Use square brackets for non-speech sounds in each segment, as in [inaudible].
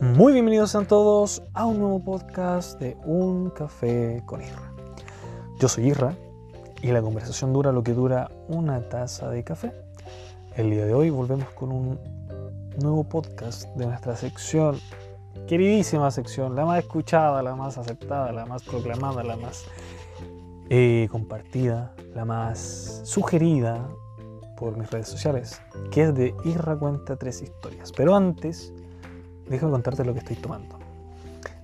Muy bienvenidos a todos a un nuevo podcast de Un Café con Irra. Yo soy Irra y la conversación dura lo que dura una taza de café. El día de hoy volvemos con un nuevo podcast de nuestra sección, queridísima sección, la más escuchada, la más aceptada, la más proclamada, la más eh, compartida, la más sugerida por mis redes sociales, que es de Irra Cuenta Tres Historias. Pero antes déjame contarte lo que estoy tomando.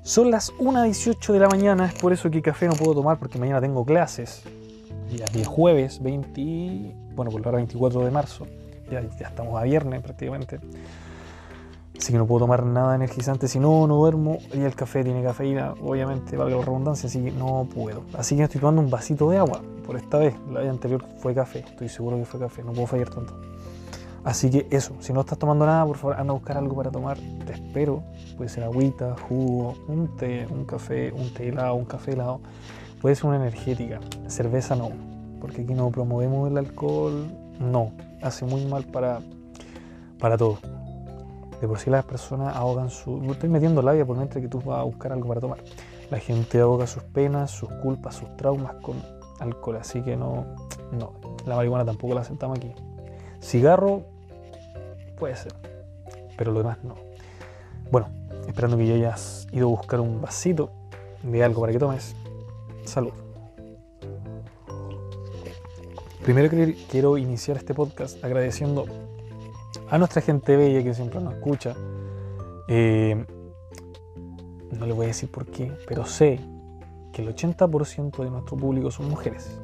Son las 1.18 de la mañana, es por eso que café no puedo tomar porque mañana tengo clases. Ya es jueves 20, bueno, por la hora 24 de marzo. Ya, ya estamos a viernes prácticamente. Así que no puedo tomar nada energizante, si no, no duermo. Y el café tiene cafeína, obviamente, valga la redundancia, así que no puedo. Así que estoy tomando un vasito de agua, por esta vez. La vez anterior fue café, estoy seguro que fue café, no puedo fallar tanto. Así que eso, si no estás tomando nada, por favor, anda a buscar algo para tomar. Te espero. Puede ser agüita, jugo, un té, un café, un té helado, un café helado. Puede ser una energética. Cerveza no, porque aquí no promovemos el alcohol. No, hace muy mal para, para todo. De por sí las personas ahogan su... Estoy metiendo labia por mientras que tú vas a buscar algo para tomar. La gente ahoga sus penas, sus culpas, sus traumas con alcohol. Así que no, no. La marihuana tampoco la aceptamos aquí. Cigarro puede ser, pero lo demás no. Bueno, esperando que ya hayas ido a buscar un vasito de algo para que tomes. Salud. Primero quiero iniciar este podcast agradeciendo a nuestra gente bella que siempre nos escucha. Eh, no le voy a decir por qué, pero sé que el 80% de nuestro público son mujeres.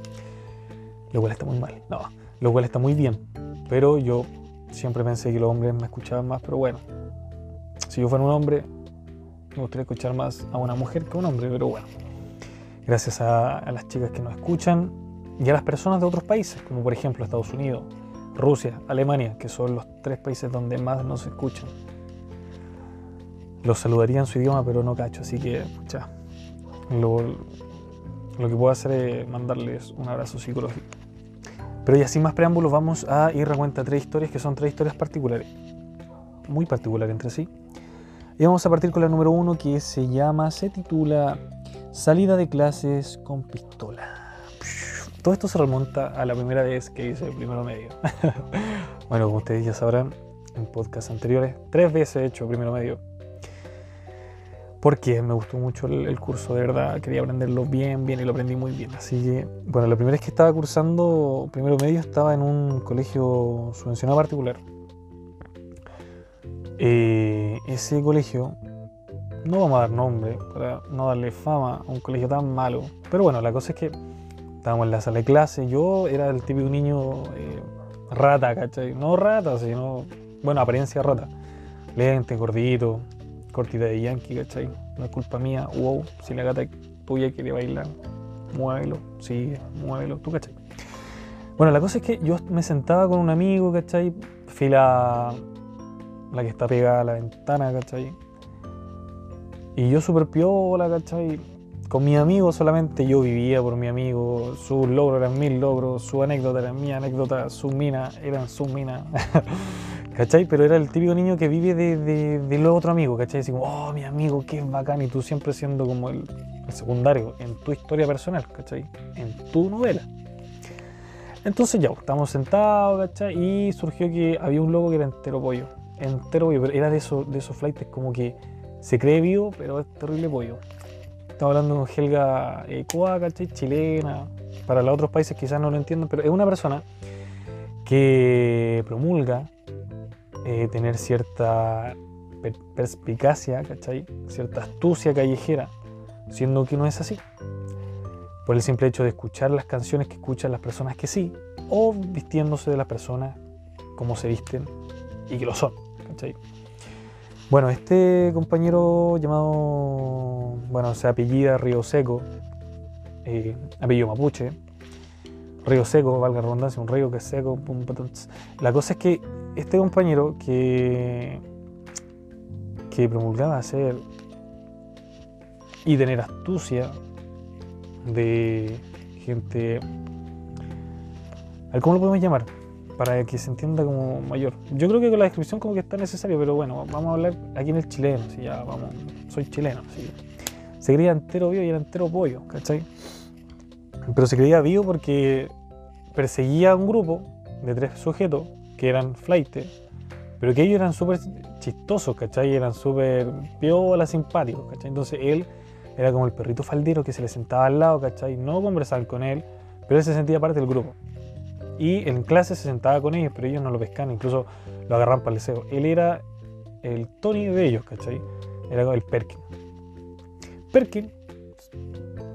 Lo cual está muy mal. No, lo cual está muy bien. Pero yo siempre pensé que los hombres me escuchaban más, pero bueno, si yo fuera un hombre, me gustaría escuchar más a una mujer que a un hombre, pero bueno, gracias a, las chicas que nos escuchan y a las personas de otros países, como por ejemplo Estados Unidos, Rusia, Alemania, que son los tres países donde más nos escuchan. Los saludaría en su idioma, pero no cacho, así que, ya, lo que puedo hacer es mandarles un abrazo psicológico. Pero ya sin más preámbulos vamos a ir a cuenta tres historias que son tres historias particulares, muy particulares entre sí. Y vamos a partir con la número uno que se llama, se titula Salida de clases con pistola. Todo esto se remonta a la primera vez que hice el primero medio. [laughs] bueno, como ustedes ya sabrán, en podcasts anteriores, tres veces he hecho primero medio porque me gustó mucho el, curso, de verdad, quería aprenderlo bien, bien y lo aprendí muy bien. Así que, bueno, la primera vez que estaba cursando primero medio estaba en un colegio subvencionado particular. Eh, ese colegio, no vamos a dar nombre para no darle fama a un colegio tan malo, pero bueno, la cosa es que estábamos en la sala de clase, yo era el típico niño eh, rata, ¿cachai? No rata, sino, bueno, apariencia rata, lente, gordito, cortita de Yankee, ¿cachai? No es culpa mía, wow, si la gata tuya quiere bailar, muévelo, sí, muévelo, tú, ¿cachai? Bueno, la cosa es que yo me sentaba con un amigo, ¿cachai? Fila la que está pegada a la ventana, ¿cachai? Y yo súper piola, ¿cachai? Con mi amigo solamente yo vivía por mi amigo, sus logros eran mis logros, su anécdota era mi anécdota, su mina eran su mina. [laughs] ¿Cachai? Pero era el típico niño que vive de, de, de lo otro amigo, ¿cachai? Así como, oh, mi amigo, qué bacán, y tú siempre siendo como el, secundario en tu historia personal, ¿cachai? En tu novela. Entonces ya, estamos sentados, ¿cachai? Y surgió que había un logo que era entero pollo. Entero pollo, pero era de esos, de esos flights como que se cree vivo, pero es terrible pollo. Estamos hablando con Helga Ecoa, ¿cachai? Chilena. Para los otros países quizás no lo entiendan, pero es una persona que promulga eh, tener cierta perspicacia, ¿cachai? Cierta astucia callejera, siendo que no es así. Por el simple hecho de escuchar las canciones que escuchan las personas que sí, o vistiéndose de las personas como se visten y que lo son, ¿cachai? Bueno, este compañero llamado, bueno, se apellida Río Seco, eh, apellido mapuche, río seco, valga la redundancia, un río que es seco. La cosa es que este compañero que, que promulgaba hacer y tener astucia de gente, ¿cómo lo podemos llamar? para que se entienda como mayor. Yo creo que con la descripción como que está necesario, pero bueno, vamos a hablar aquí en el chileno, si ya vamos, soy chileno, si se creía entero vivo y era entero pollo, ¿cachai? Pero se creía vivo porque perseguía a un grupo de tres sujetos que eran flight, pero que ellos eran súper chistosos, ¿cachai? Eran súper piola, simpáticos, ¿cachai? Entonces él era como el perrito faldero que se le sentaba al lado, ¿cachai? No conversar con él, pero él se sentía parte del grupo. Y en clase se sentaba con ellos, pero ellos no lo pescaban, incluso lo agarraban para el deseo. Él era el Tony de ellos, ¿cachai? Era el Perkin. Perkin,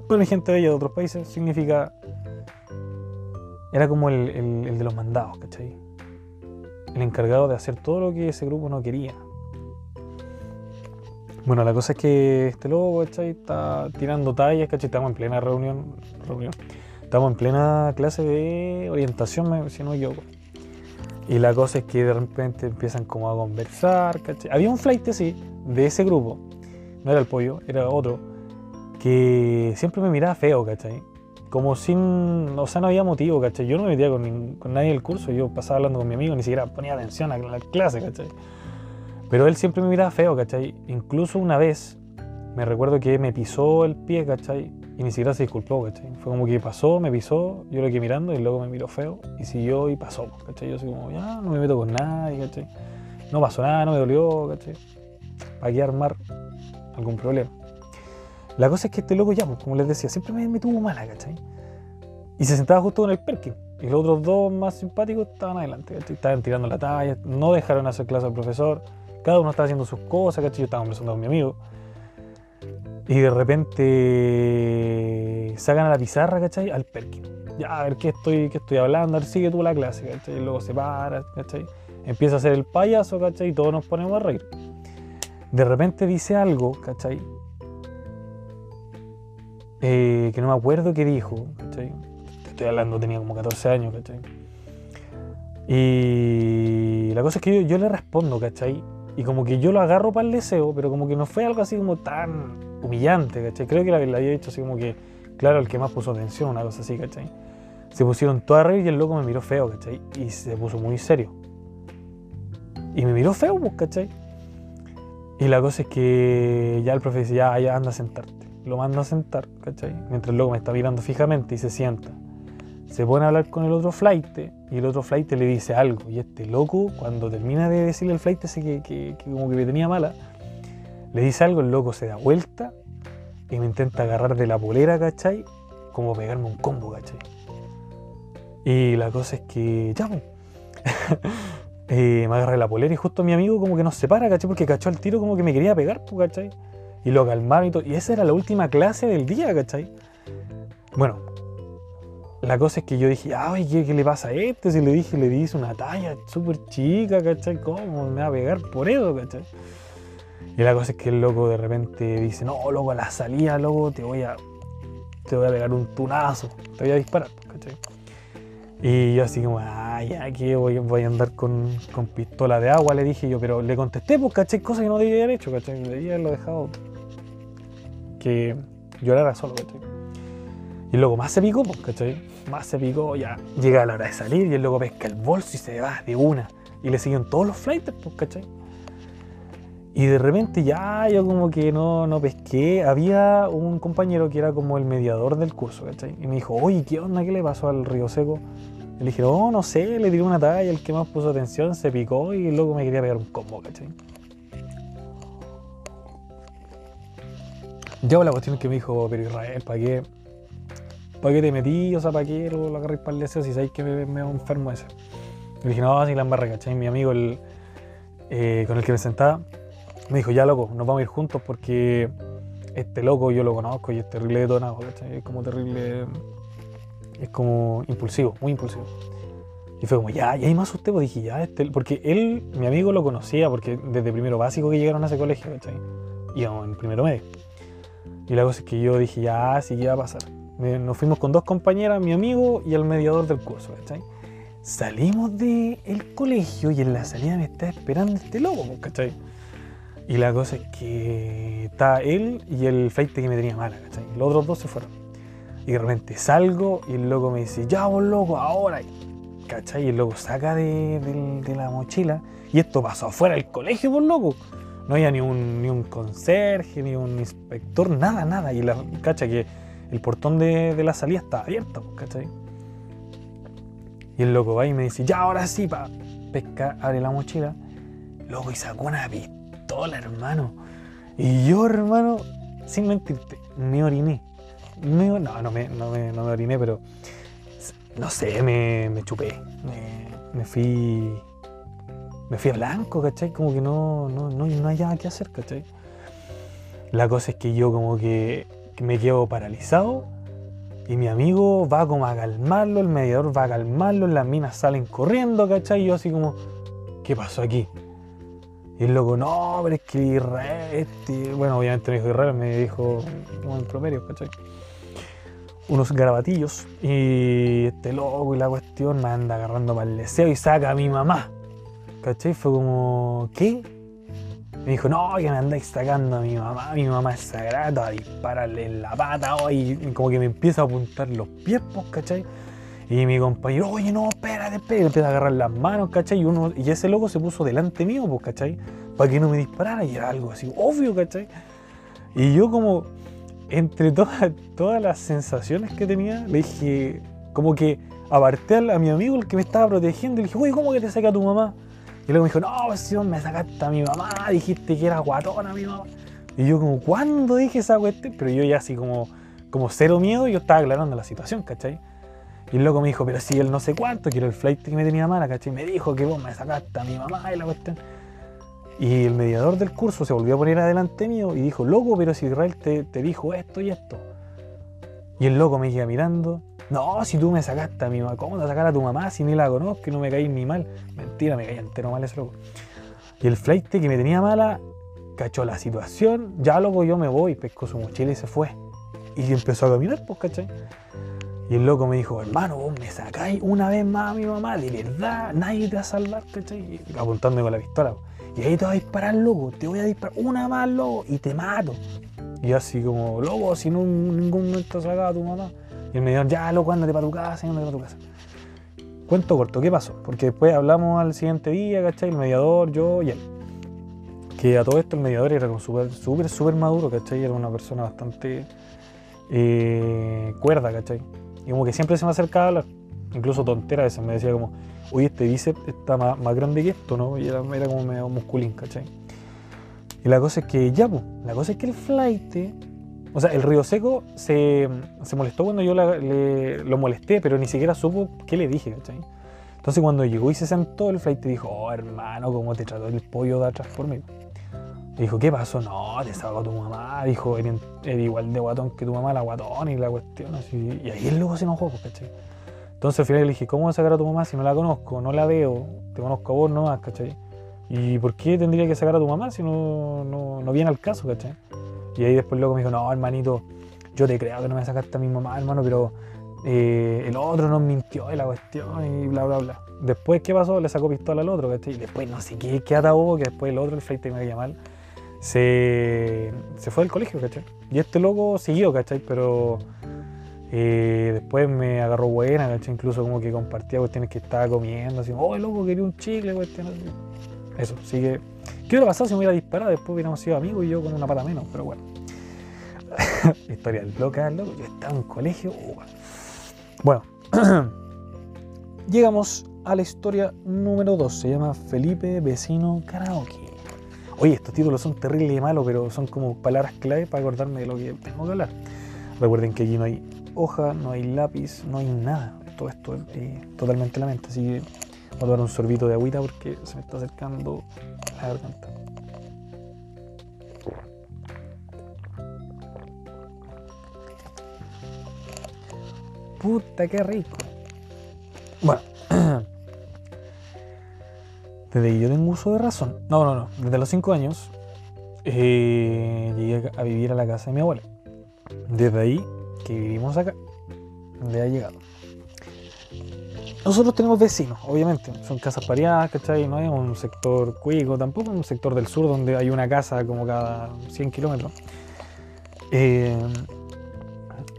bueno, gente de ella de otros países, significa. Era como el, el de los mandados, ¿cachai? El encargado de hacer todo lo que ese grupo no quería. Bueno, la cosa es que este loco, ¿cachai? Está tirando tallas, ¿cachai? Estamos en plena reunión. reunión Estamos en plena clase de orientación, si no yo. Y la cosa es que de repente empiezan como a conversar, ¿cachai? Había un flight, sí, de ese grupo. No era el pollo, era otro. Que siempre me miraba feo, ¿cachai? Como sin... O sea, no había motivo, ¿cachai? Yo no me metía con, con nadie del curso. Yo pasaba hablando con mi amigo, ni siquiera ponía atención a la clase, ¿cachai? Pero él siempre me miraba feo, ¿cachai? Incluso una vez me recuerdo que me pisó el pie, ¿cachai? y ni siquiera se disculpó, ¿cachai? Fue como que pasó, me pisó, yo lo quedé mirando y luego me miró feo y siguió y pasó, ¿cachai? Yo así como, ya, no me meto con nadie, ¿cachai? No pasó nada, no me dolió, ¿cachai? ¿Para qué armar algún problema? La cosa es que este loco ya, pues, como les decía, siempre me, tuvo mala, ¿cachai? Y se sentaba justo con el Perkin. Y los otros dos más simpáticos estaban adelante, ¿cachai? Estaban tirando la talla, no dejaron hacer clase al profesor. Cada uno estaba haciendo sus cosas, ¿cachai? Yo estaba conversando con mi amigo. Y de repente sacan a la pizarra, ¿cachai? Al Perkin. Ya, a ver qué estoy, qué estoy hablando, a ver, sigue tú la clase, ¿cachai? Y luego se para, ¿cachai? Empieza a hacer el payaso, ¿cachai? Y todos nos ponemos a reír. De repente dice algo, ¿cachai? Eh, que no me acuerdo qué dijo, ¿cachai? estoy hablando, tenía como 14 años, ¿cachai? Y la cosa es que yo, le respondo, ¿cachai? Y como que yo lo agarro para el deseo, pero como que no fue algo así como tan humillante, ¿cachai? Creo que la, la había hecho así como que, claro, el que más puso atención, una cosa así, ¿cachai? Se pusieron todas reír y el loco me miró feo, ¿cachai? Y se puso muy serio. Y me miró feo, pues, ¿cachai? Y la cosa es que ya el profe dice, ya, ya anda a sentarte. Lo manda a sentar, ¿cachai? Mientras el loco me está mirando fijamente y se sienta se pone a hablar con el otro flight y el otro flight le dice algo. Y este loco, cuando termina de decirle al flight ese que, que, como que me tenía mala, le dice algo, el loco se da vuelta y me intenta agarrar de la polera, ¿cachai? Como pegarme un combo, ¿cachai? Y la cosa es que, ya, [laughs] eh, me agarré la polera y justo mi amigo como que nos separa, ¿cachai? Porque cachó al tiro como que me quería pegar, ¿cachai? Y lo calmaron y todo. Y esa era la última clase del día, ¿cachai? Bueno, la cosa es que yo dije, ay, ¿qué, ¿qué, le pasa a este? Si le dije, le dice una talla súper chica, ¿cachai? ¿Cómo me va a pegar por eso, ¿cachai? Y la cosa es que el loco de repente dice, no, loco, a la salida, loco, te voy a, te voy a pegar un tunazo, te voy a disparar, ¿cachai? Y yo así como, ay, aquí voy, voy a andar con, con, pistola de agua, le dije yo, pero le contesté, pues, ¿cachai? Cosa que no debía haber hecho, ¿cachai? Debía haberlo dejado que llorara solo, ¿cachai? Y el loco más se picó, pues, ¿cachai? Más se picó, ya llega la hora de salir y el loco pesca el bolso y se va de una. Y le siguen todos los flighters, pues, ¿cachai? Y de repente ya yo como que no, no pesqué. Había un compañero que era como el mediador del curso, ¿cachai? Y me dijo, oye, ¿qué onda? ¿Qué le pasó al río seco? le dije, oh, no sé, le tiré una talla, el que más puso atención se picó y el loco me quería pegar un combo, ¿cachai? Ya la cuestión es que me dijo, pero Israel, ¿para qué? ¿para qué te metí? O sea, ¿para qué lo, lo agarré para el deseo si sabéis que me, me enfermo ese? Y dije, no, así la embarra, ¿cachai? Mi amigo, el, eh, con el que me sentaba, me dijo, ya loco, nos vamos a ir juntos porque este loco yo lo conozco y es terrible detonado, ¿cachai? Es como terrible, es como impulsivo, muy impulsivo. Y fue como, ya, y hay más usted, pues dije, ya, este, porque él, mi amigo lo conocía, porque desde primero básico que llegaron a ese colegio, ¿cachai? Íbamos en primero medio. Y la cosa es que yo dije, ya, sí, ¿qué va a pasar? Nos fuimos con dos compañeras, mi amigo y el mediador del curso, ¿cachai? Salimos del colegio y en la salida me está esperando este loco, ¿cachai? Y la cosa es que está él y el flight que me tenía mala, ¿cachai? Los otros dos se fueron. Y de repente salgo y el loco me dice, ya vos loco, ahora. ¿cachai? Y el loco saca de, de- de la mochila. Y esto pasó afuera del colegio, por loco. No había ni un, ni un conserje, ni un inspector, nada, nada. Y la, cacha que el portón de, de la salida estaba abierto, ¿cachai? Y el loco va y me dice, ya, ahora sí, pa. Pesca, abre la mochila. Loco, y sacó una pistola, hermano. Y yo, hermano, sin mentirte, me oriné. No, no me, no, me, no me oriné, pero no sé, me, me chupé. Me, me fui. Me fui a blanco, ¿cachai? Como que no, no, no, no hay nada que hacer, ¿cachai? La cosa es que yo como que, me quedo paralizado y mi amigo va como a calmarlo, el mediador va a calmarlo, las minas salen corriendo, ¿cachai? Y yo así como, ¿qué pasó aquí? Y el loco, no, pero es que Israel, este... bueno, obviamente me dijo Israel, me dijo un improperio, ¿cachai? Unos garabatillos y este loco y la cuestión me anda agarrando para el deseo y saca a mi mamá, ¿cachai? Fue como, ¿qué? Me dijo, no, que me andáis sacando a mi mamá, mi mamá es sagrada, dispararle en la pata, oh, y como que me empieza a apuntar los pies, pues, ¿cachai? Y mi compañero, oye, no, espérate, espérate, empieza a agarrar las manos, ¿cachai? Y, uno, y ese loco se puso delante mío, pues, ¿cachai? Para que no me disparara, y era algo así, obvio, ¿cachai? Y yo como, entre todas, todas las sensaciones que tenía, le dije, como que aparté a, mi amigo, el que me estaba protegiendo, y le dije, oye, ¿cómo que te saca tu mamá? Y luego me dijo, no, pues si me sacaste a mi mamá, dijiste que era guatona mi mamá. Y yo como, ¿cuándo dije esa cuestión? Pero yo ya así como, como cero miedo, yo estaba aclarando la situación, ¿cachai? Y el loco me dijo, pero si él no sé cuánto, quiero el flight que me tenía mala, ¿cachai? Me dijo que vos me sacaste a mi mamá y la cuestión. Y el mediador del curso se volvió a poner adelante mío y dijo, loco, pero si Israel te, te dijo esto y esto. Y el loco me queda mirando, no, si tú me sacaste a mi mamá, ¿cómo te sacar a tu mamá si ni la conozco y no me caí ni mal? Mentira, me caí entero mal ese loco. Y el flight que me tenía mala, cachó la situación, ya loco yo me voy, pescó su mochila y se fue. Y empezó a caminar, pues, ¿cachai? Y el loco me dijo, hermano, vos me sacáis una vez más a mi mamá, de verdad, nadie te va a salvar, ¿cachai? Apuntándome con la pistola. Y ahí te voy a disparar, loco, te voy a disparar una más, loco, y te mato. Y así como, loco, si no en ningún momento sacaba a tu mamá. Y él me dijo, ya, loco, ándate para tu casa, ándate para tu casa. Cuento corto, ¿qué pasó? Porque después hablamos al siguiente día, ¿cachai? El mediador, yo y él. Que a todo esto el mediador era súper, súper, súper maduro, ¿cachai? Era una persona bastante eh, cuerda, ¿cachai? Y como que siempre se me acercaba a hablar. Incluso tontera a veces me decía como, oye, este bíceps está más, más grande que esto, ¿no? Y era, era como medio musculín, ¿cachai? Y la cosa es que, ya, pues, la cosa es que el flight, o sea, el río seco se, se molestó cuando yo la- le- lo molesté, pero ni siquiera supo qué le dije, ¿cachai? Entonces cuando llegó y se sentó, el flight dijo, oh, hermano, ¿cómo te trató el pollo de atrás por mí? Y dijo, ¿qué pasó? No, te sacó tu mamá. Dijo, era igual de guatón que tu mamá, la guatón y la cuestión. Así. Y ahí el loco se enojó, pues, ¿cachai? Entonces al final le dije, ¿cómo voy a sacar a tu mamá si no la conozco? No la veo, te conozco a vos nomás, ¿cachai? ¿Y por qué tendría que sacar a tu mamá si no, no, no viene al caso, ¿cachai? Y ahí después loco me dijo, no, hermanito, yo te creo que no me sacaste a mi mamá, hermano, pero eh, el otro nos mintió y la cuestión y bla, bla, bla. Después, ¿qué pasó? Le sacó pistola al otro, ¿cachai? Y después, no sé qué, qué hubo, que después el otro, el flight me a llamar, se, se fue del colegio, ¿cachai? Y este loco siguió, ¿cachai? Pero eh, después me agarró buena, ¿cachai? Incluso como que compartía cuestiones que estaba comiendo, así, oh, loco, quería un chicle, cuestiones. Eso, así que, ¿qué hubiera pasado si me hubiera disparado? Después hubiéramos sido amigos y yo con una pata menos, pero bueno. [laughs] Historia loca, loco. Yo estaba en un colegio. uh. Bueno, [clears throat] llegamos a la historia número 2. Se llama Felipe Vecino Karaoke. Oye, estos títulos son terribles y malos, pero son como palabras clave para acordarme de lo que tengo que hablar. Recuerden que aquí no hay hoja, no hay lápiz, no hay nada. Todo esto es eh, totalmente la mente. Así que a tomar un sorbito de agüita porque se me está acercando la garganta. Puta, qué rico. Bueno, [clears throat] desde que yo tengo uso de razón, no, no, no, desde los 5 años eh, llegué a vivir a la casa de mi abuela. Desde ahí que vivimos acá, donde ha llegado. Nosotros tenemos vecinos, obviamente, son casas pareadas, ¿cachai? No es un sector cuico, tampoco un sector del sur donde hay una casa como cada 100 kilómetros. Eh,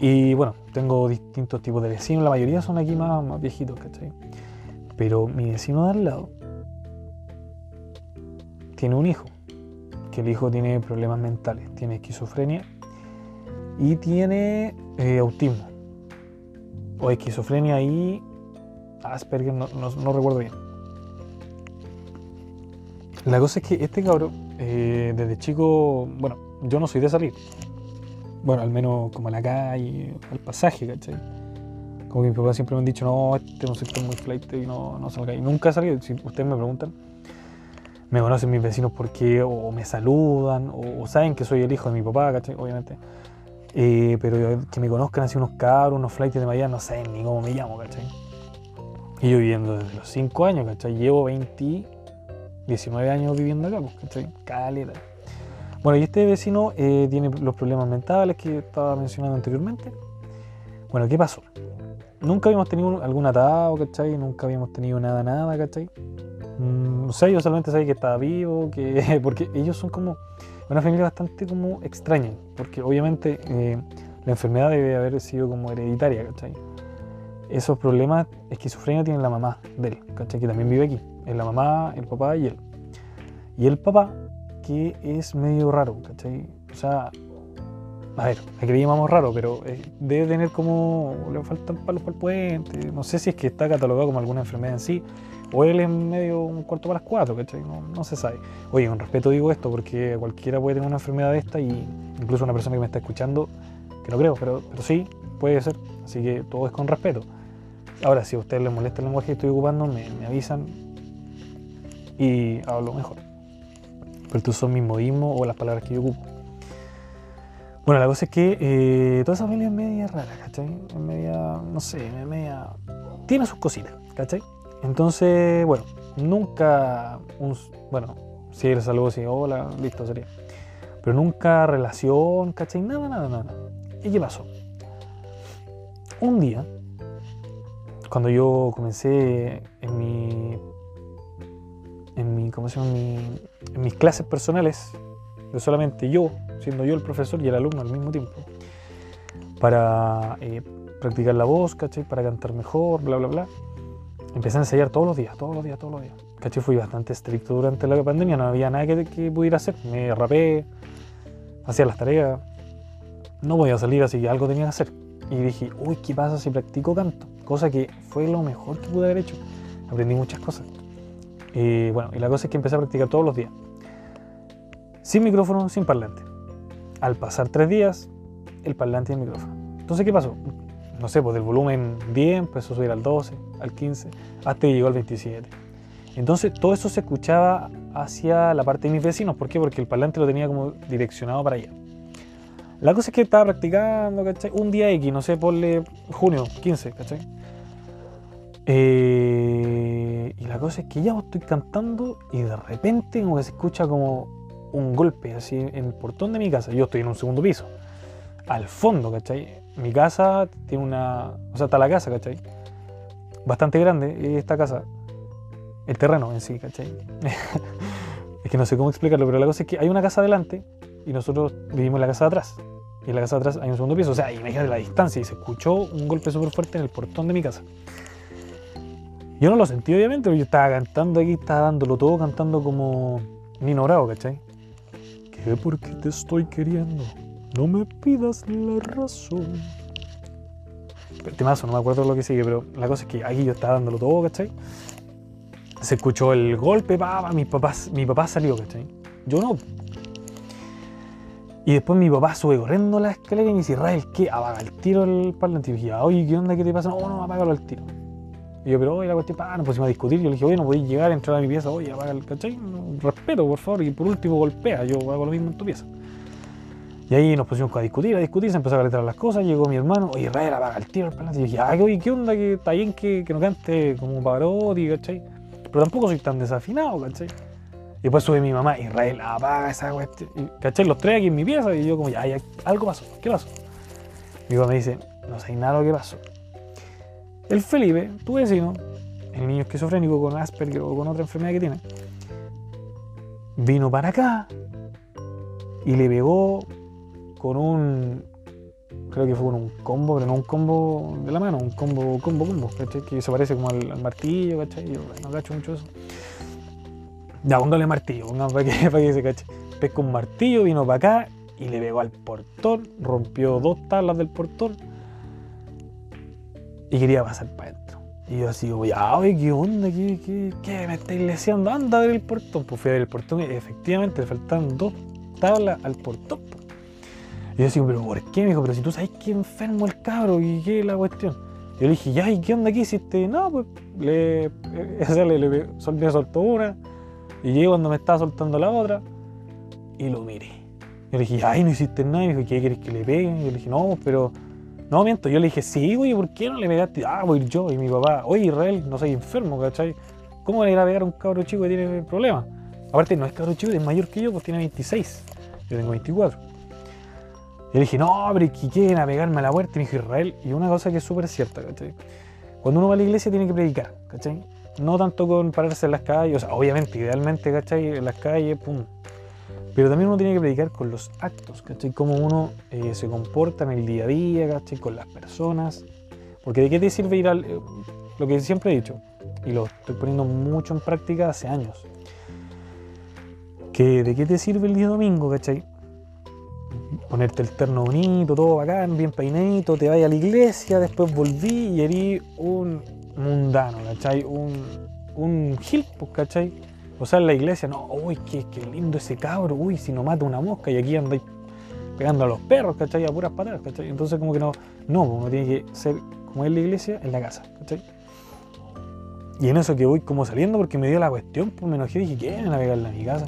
y bueno, tengo distintos tipos de vecinos, la mayoría son aquí más, más viejitos, ¿cachai? Pero mi vecino de al lado tiene un hijo, que el hijo tiene problemas mentales, tiene esquizofrenia y tiene eh, autismo. O esquizofrenia y Asperger, no, no, recuerdo bien. La cosa es que este cabrón, eh, desde chico, bueno, yo no soy de salir. Bueno, al menos como a la calle, al pasaje, ¿cachai? Como que mi papá siempre me han dicho, no, este es un sector muy flight y no, no salga. Y nunca he. Si ustedes me preguntan, me conocen mis vecinos porque o me saludan o, saben que soy el hijo de mi papá, ¿cachai? Obviamente. Eh, pero que me conozcan así unos cabros, unos flights de Miami, no sé ni cómo me llamo, ¿cachai? Y yo viviendo desde los 5 años, ¿cachai? Llevo 20, 19 años viviendo acá, pues, ¿cachai? Caleta. Bueno, y este vecino eh, tiene los problemas mentales que estaba mencionando anteriormente. Bueno, ¿qué pasó? Nunca habíamos tenido algún atado, ¿cachai? Nunca habíamos tenido nada, nada, ¿cachai? Mm, o sea, yo solamente sabía que estaba vivo, [laughs] que porque ellos son como una familia bastante como extraña, porque obviamente eh, la enfermedad debe haber sido como hereditaria, ¿cachai? Esos problemas, esquizofrenia tiene la mamá de él, ¿cachai? Que también vive aquí, es la mamá, el papá y él. Y el papá, que es medio raro, ¿cachai? O sea, a ver, que le llamamos raro, pero eh, debe tener como, le faltan palos para el puente, no sé si es que está catalogado como alguna enfermedad en sí, o él es medio un cuarto para las cuatro, ¿cachai? No, no, se sabe. Oye, con respeto digo esto porque cualquiera puede tener una enfermedad de esta y incluso una persona que me está escuchando, que no creo, pero, pero sí, puede ser. Así que todo es con respeto. Ahora, si a ustedes les molesta el lenguaje que estoy ocupando, me, avisan y hablo mejor. Pero estos son mis modismos o las palabras que yo ocupo. Bueno, la cosa es que eh, toda esa familia es media rara, ¿cachai? Es media, no sé, media... Tiene sus cositas, ¿cachai? Entonces, bueno, nunca, un, bueno, si eres algo así, hola, listo, sería. Pero nunca relación, ¿cachai? Nada, nada, nada. ¿Y qué pasó? Un día, cuando yo comencé en mis clases personales, de solamente yo, siendo yo el profesor y el alumno al mismo tiempo, para eh, practicar la voz. Para cantar mejor, bla, bla, bla empecé a ensayar todos los días, todos los días, todos los días. Fui bastante estricto durante la pandemia, no había nada que, pudiera hacer. Me rapé, hacía las tareas, no podía salir, así que algo tenía que hacer. Y dije, uy, ¿qué pasa si practico canto? Cosa que fue lo mejor que pude haber hecho. Aprendí muchas cosas. Y bueno, y la cosa es que empecé a practicar todos los días. Sin micrófono, sin parlante. Al pasar tres días, el parlante y el micrófono. Entonces, ¿qué pasó? no sé, pues del volumen 10 empezó a subir al 12, al 15, hasta que llegó al 27. Entonces todo eso se escuchaba hacia la parte de mis vecinos. ¿Por qué? Porque el parlante lo tenía como direccionado para allá. La cosa es que estaba practicando, ¿cachai? Un día X, no sé, ponle junio, 15, ¿cachai? Eh, y la cosa es que ya estoy cantando y de repente como que se escucha como un golpe así en el portón de mi casa. Yo estoy en un segundo piso. Al fondo, ¿cachai? mi casa tiene una. O sea, está la casa, ¿cachai? Bastante grande esta casa. El terreno en sí, ¿cachai? [laughs] es que no sé cómo explicarlo, pero la cosa es que hay una casa adelante y nosotros vivimos en la casa de atrás. Y en la casa de atrás hay un segundo piso. O sea, imagínate la distancia y se escuchó un golpe súper fuerte en el portón de mi casa. Yo no lo sentí, obviamente, pero yo estaba cantando aquí, estaba dándolo todo, cantando como Nino Bravo, ¿cachai? ¿Qué por qué te estoy queriendo? No me pidas la razón. Temazo, no me acuerdo lo que sigue, pero la cosa es que aquí yo estaba dándolo todo, ¿cachai? Se escuchó el golpe, papá, mi papá, mi papá salió, ¿cachai? Yo no. Y después mi papá sube corriendo la escalera y me dice, Israel, ¿qué? Apaga el tiro el parlante. Y dije, oye, ¿qué onda? ¿Qué te pasa? No, no, apágalo al tiro. Y yo, pero oye, la cuestión, pa, nos pusimos a discutir. Yo le dije, oye, no podéis llegar, entrar a mi pieza, oye, apaga el, ¿cachai? respeto, por favor, y por último golpea, yo hago lo mismo en tu pieza. Y ahí nos pusimos a discutir, a discutir, se empezó a calentar las cosas, llegó mi hermano, oye, Israel, apaga el tiro al Y dije, ah, oye, ¿qué onda? Que está bien que, que no cante como Pavarotti, ¿cachai? Pero tampoco soy tan desafinado, ¿cachai? Y después sube mi mamá, Israel, apaga esa cuestión. ¿Cachai? Los tres aquí en mi pieza y yo como, ya, ya, algo pasó, ¿qué pasó? Mi papá me dice, no sé nada lo que pasó. El Felipe, tu vecino, el niño esquizofrénico con Asperger o con otra enfermedad que tiene, vino para acá y le pegó con un creo que fue con un combo, pero no un combo de la mano, un combo, combo, combo, ¿cachai? Que se parece como al, martillo, ¿cachai? No cacho mucho eso. Ya, póngale martillo, pongamos para que, [laughs] para que se cache. Pesca un martillo, vino para acá y le pegó al portón, rompió dos tablas del portón y quería pasar para adentro. Y yo así, oye, oye, ¿qué onda? ¿Qué, qué, qué me está iglesiando? Anda a ver el portón. Pues fui a ver el portón y efectivamente le faltaban dos tablas al portón. Y yo así, pero ¿por qué? Me dijo, pero si tú sabes que enfermo el cabro y qué es la cuestión. Yo le dije, ya, ¿y qué onda aquí? Hiciste? No, pues le, [laughs] esa le, le, le soltó una y llegué cuando me estaba soltando la otra y lo miré. Yo le dije, ay, no hiciste nada. Y me dijo, ¿qué quieres que le pegue? Y yo le dije, no, pero no, miento, yo le dije, sí, güey, ¿por qué no le pegaste? Ah, voy yo. Y mi papá, oye, Israel, no soy enfermo, ¿cachai? ¿Cómo le ir a pegar un cabro chico que tiene problemas? Aparte, no es cabro chico, es mayor que yo, pues tiene 26. Yo tengo 24. Y le dije, no, pero ¿qué quieren a pegarme a la puerta? Me dijo, Israel, y una cosa que es súper cierta, ¿cachai? Cuando uno va a la iglesia tiene que predicar, ¿cachai? No tanto con pararse en las calles, o sea, obviamente, idealmente, ¿cachai? En las calles, pum, pero también uno tiene que predicar con los actos, ¿cachai? Cómo uno eh, se comporta en el día a día, ¿cachai? Con las personas. Porque de qué te sirve ir al... Eh, lo que siempre he dicho, y lo estoy poniendo mucho en práctica hace años. Que de qué te sirve el día domingo, ¿cachai? Ponerte el terno bonito, todo bacán, bien peinadito, te vayas a la iglesia, después volví y erí un mundano, ¿cachai? Un, un gil, pues, ¿cachai? O sea, en la iglesia, no, uy, qué, lindo ese cabro, uy, si no mata una mosca y aquí andáis pegando a los perros, ¿cachai? A puras patadas, ¿cachai? Entonces como que no, no, uno tiene que ser como en la iglesia, en la casa, ¿cachai? Y en eso que voy como saliendo porque me dio la cuestión, pues me enojé y dije, ¿quieren a pegarle a mi casa?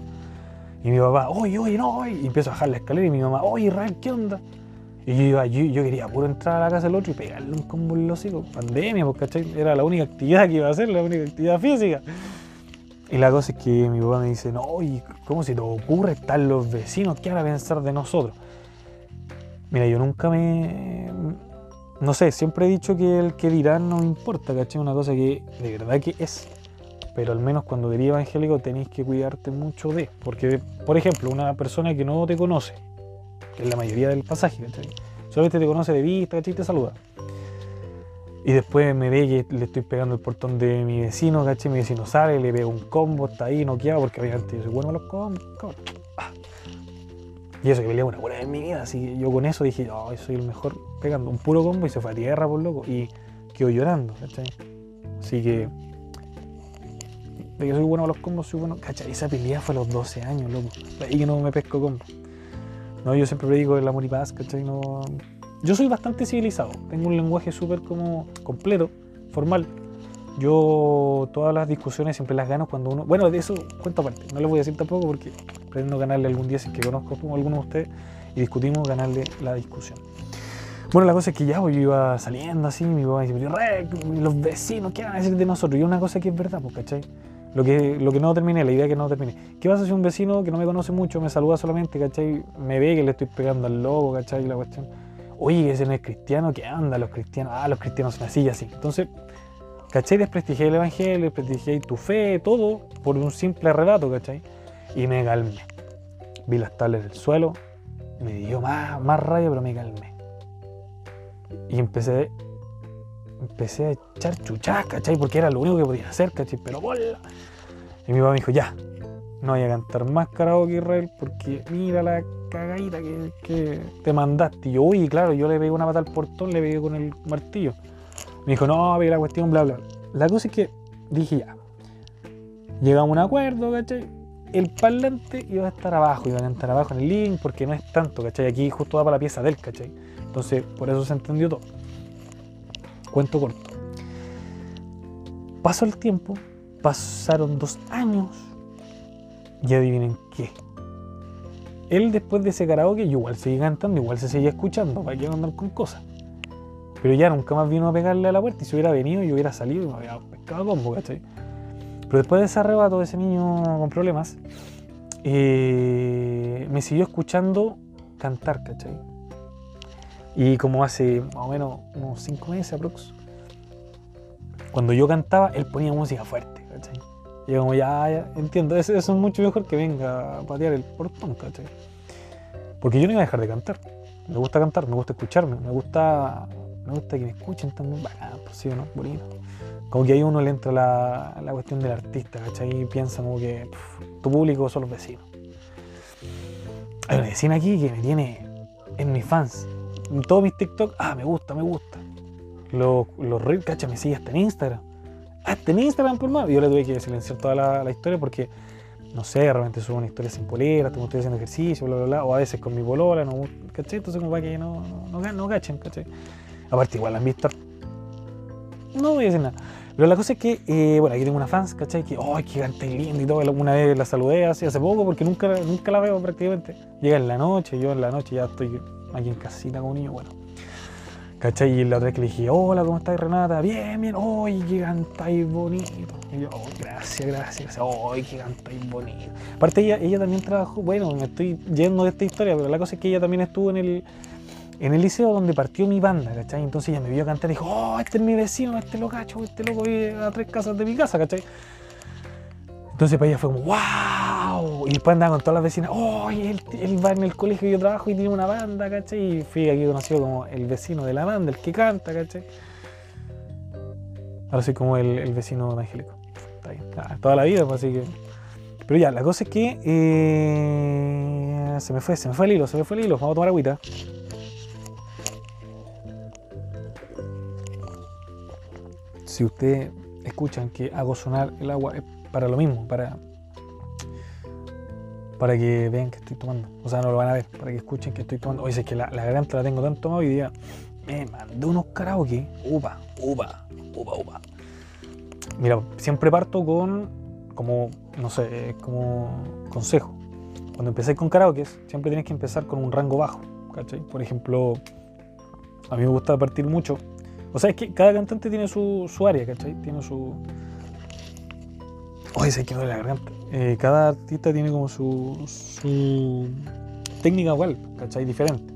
Y mi papá, oye, oye, no, oye. Y empiezo a bajar la escalera y mi mamá, oye, Israel, ¿qué onda? Y yo, iba, yo, quería puro entrar a la casa del otro y pegarle un combo en los hijos. Pandemia, pues, ¿cachai? Era la única actividad que iba a hacer, la única actividad física. Y la cosa es que mi papá me dice, no, ¿y cómo se te ocurre estar los vecinos? ¿Qué van a pensar de nosotros? Mira, yo nunca me... No sé, siempre he dicho que el que dirán no importa, ¿cachai? Una cosa que de verdad que es. Pero al menos cuando diría evangélico tenéis que cuidarte mucho de. Porque, por ejemplo, una persona que no te conoce, que es la mayoría del pasaje. Solamente te conoce de vista, ¿cachai? te saluda. Y después me ve que le estoy pegando el portón de mi vecino, ¿cachai? Mi vecino sale, le pego un combo, está ahí noqueado, porque obviamente yo soy bueno a los combos, ah. Y eso que peleé una buena en mi vida, así que yo con eso dije, oh, soy el mejor pegando un puro combo y se fue a tierra por loco. Y quedó llorando, ¿cachai? Así que de que soy bueno a los combos, soy bueno. ¿Cachai? Esa pelea fue a los 12 años, loco. Y que no me pesco combo. No, yo siempre predico el amor y paz, ¿cachai? No, yo soy bastante civilizado, tengo un lenguaje súper como completo, formal. Yo todas las discusiones siempre las gano cuando uno... Bueno, de eso cuento aparte, no les voy a decir tampoco porque pretendo ganarle algún día si es que conozco a alguno de ustedes y discutimos ganarle la discusión. Bueno, la cosa es que ya pues, yo iba saliendo así, mi papá dice, los vecinos, ¿qué van a decir de nosotros? Y una cosa que es verdad, pues, ¿cachai? Lo que, lo que no terminé, la idea que no terminé. ¿Qué pasa si un vecino que no me conoce mucho me saluda solamente, ¿cachai? Me ve que le estoy pegando al lobo, ¿cachai? La cuestión oye, ese no es cristiano, ¿qué anda los cristianos? Ah, los cristianos son así y así. Entonces, ¿cachai? Desprestigié el evangelio, desprestigié tu fe, todo, por un simple relato, ¿cachai? Y me calmé. Vi las tablas del suelo, me dio más, más rabia, pero me calmé. Y empecé, empecé a echar chuchas, ¿cachai? Porque era lo único que podía hacer, ¿cachai? Pero bola. Y mi papá me dijo, ya, no voy a cantar más karaoke Israel porque mira la cagadita que, te mandaste. Y yo, uy, claro, yo le pegué una pata al portón, le pegué con el martillo. Me dijo, no, ve la cuestión, bla, bla. La cosa es que dije ya. Llegamos a un acuerdo, ¿cachai? El parlante iba a estar abajo, iba a estar abajo en el link porque no es tanto, ¿cachai? Aquí justo va para la pieza del, ¿cachai? Entonces, por eso se entendió todo. Cuento corto. Pasó el tiempo, pasaron dos años y adivinen qué. Él después de ese karaoke igual seguía cantando, igual se seguía escuchando, para que andar con cosas. Pero ya nunca más vino a pegarle a la puerta y si hubiera venido yo hubiera salido y me había pescado combo, ¿cachai? Pero después de ese arrebato de ese niño con problemas, eh, me siguió escuchando cantar, ¿cachai? Y como hace más o menos unos cinco meses aprox, cuando yo cantaba, él ponía música fuerte, ¿cachai? Y como, ya, ya, entiendo, eso, es mucho mejor que venga a patear el portón, ¿cachai? Porque yo no iba a dejar de cantar. Me gusta cantar, me gusta escucharme, me gusta, me gusta que me escuchen también. Bacán, pues sí, ¿no? Bonito. Como que ahí uno le entra la, la cuestión del artista, ¿cachai? Y piensa como que tu público son los vecinos. Hay una vecina aquí que me tiene en mis fans. En todos mis TikTok, ah, me gusta, me gusta. Los, los reels, cacha, me sigue hasta en Instagram. Hasta en Instagram, por más. Yo le tuve que silenciar toda la, la historia porque, no sé, de repente subo una historia sin polera, como estoy haciendo ejercicio, bla, bla, bla. O a veces con mi polola, no, ¿cachai? Entonces como para que no, no, no, no cachen, ¿cachai? Aparte, igual la han visto. No voy a decir nada. Pero la cosa es que, eh, bueno, aquí tengo una fans, ¿cachai? Que, ¡ay, qué canta linda y todo! Una vez la saludé hace, hace poco porque nunca, nunca la veo prácticamente. Llega en la noche, yo en la noche ya estoy aquí en casita con un niño, bueno. ¿Cachai? Y la otra vez que le dije, hola, ¿cómo estás, Renata? Bien, bien, ¡ay, qué cantáis bonito! Y yo, ¡ay, gracias, gracias! ¡ay, qué cantáis bonito! Aparte, ella, ella también trabajó, bueno, me estoy yendo de esta historia, pero la cosa es que ella también estuvo en el en el liceo donde partió mi banda, ¿cachai? Entonces ella me vio cantar y dijo, oh, este es mi vecino, este lo cacho, este loco vive a tres casas de mi casa, ¿cachai? Entonces para ella fue como, wow, y después andaba con todas las vecinas, oh, él, va en el colegio que yo trabajo y tiene una banda, ¿cachai? Y fui aquí conocido como el vecino de la banda, el que canta, ¿cachai? Ahora soy como el, vecino evangélico. Está bien, nada, toda la vida, pues así que... Pero ya, la cosa es que eh, se me fue, se me fue el hilo, se me fue el hilo, vamos a tomar agüita. si ustedes escuchan que hago sonar el agua es para lo mismo, para, para que vean que estoy tomando. O sea, no lo van a ver, para que escuchen que estoy tomando. Oye, es que la, la garganta la tengo tanto tomado hoy día. Me mandé unos karaoke. Upa, upa, upa, upa. Mira, siempre parto con, como, no sé, como consejo. Cuando empecé con karaoke, siempre tienes que empezar con un rango bajo. ¿cachai? Por ejemplo, a mí me gusta partir mucho o sea, es que cada cantante tiene su, su área, ¿cachai? Tiene su. Oye, se quedó la garganta. Eh, cada artista tiene como su, su técnica igual, ¿cachai? Diferente.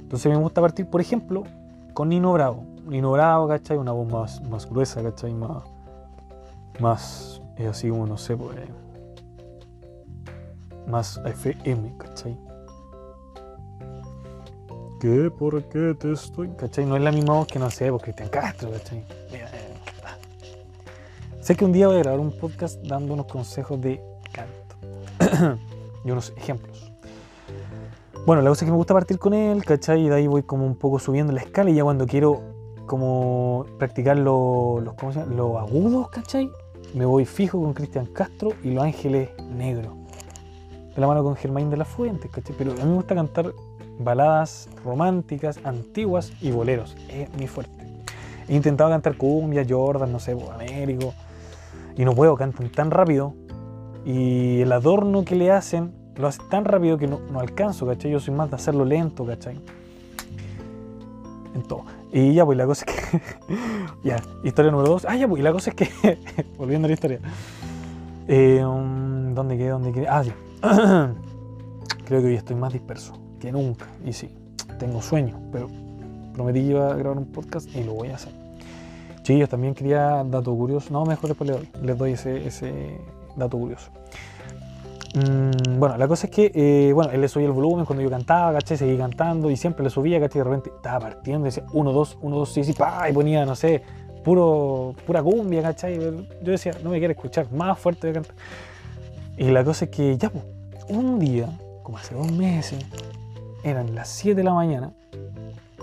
Entonces me gusta partir, por ejemplo, con Nino Bravo. Nino Bravo, ¿cachai? Una voz más, más gruesa, ¿cachai? Más. Más. Es así como, no sé, pues. Más FM, ¿cachai? qué? ¿Por qué te estoy? ¿Cachai? No es la misma voz que no sé, porque Cristian Castro, ¿cachai? Sé que un día voy a grabar un podcast dando unos consejos de canto [clears throat] y unos ejemplos. Bueno, la cosa es que me gusta partir con él, ¿cachai? Y de ahí voy como un poco subiendo la escala y ya cuando quiero como practicar los, los, ¿cómo se los agudos, ¿cachai? Me voy fijo con Cristian Castro y Los Ángeles Negros. De la mano con Germain de la Fuente, ¿cachai? Pero a mí me gusta cantar baladas románticas, antiguas y boleros. Es mi fuerte. He intentado cantar cumbia, Jordan, no sé, Américo, y no puedo, cantan tan rápido. Y el adorno que le hacen lo hace tan rápido que no, no alcanzo, ¿cachai? Yo soy más de hacerlo lento, ¿cachai? En todo. Y ya, pues la cosa es que. [laughs] ya, historia número dos. Ah, ya, pues la cosa es que. [laughs] volviendo a la historia. Eh, um, ¿Dónde quedé? ¿Dónde quedé? Ah, ya. [clears throat] Creo que hoy estoy más disperso que nunca. Y sí, tengo sueño, pero prometí que iba a grabar un podcast y lo voy a hacer. Chillos, también quería dato curioso. No, mejor después les les doy ese, dato curioso. Mm, bueno, la cosa es que, eh, bueno, él le subía el volumen cuando yo cantaba, ¿cachai? Seguí cantando y siempre le subía, ¿cachai? De repente estaba partiendo, decía 1, 2, 1, 2, sí, sí, pa, y ponía, no sé, puro, pura cumbia, ¿cachai? Yo decía, no me quiere escuchar, más fuerte de cantar. Y la cosa es que, ya, un día, como hace dos meses, eran las 7 de la mañana,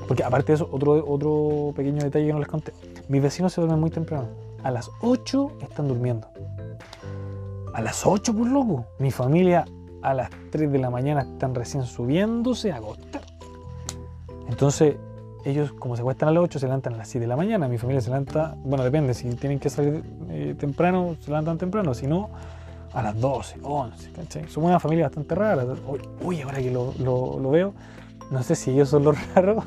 porque aparte de eso, otro, otro pequeño detalle que no les conté, mis vecinos se duermen muy temprano. A las 8 están durmiendo. A las 8, por loco. Mi familia a las 3 de la mañana están recién subiéndose a acostar. Entonces, ellos como se acuestan a las 8, se levantan a las 7 de la mañana. Mi familia se levanta, bueno, depende, si tienen que salir eh, temprano, se levantan temprano, si no, a las 12, 11, ¿cachai? Somos una familia bastante rara. Uy, ahora que lo, lo, lo, veo, no sé si ellos son los [laughs] raros,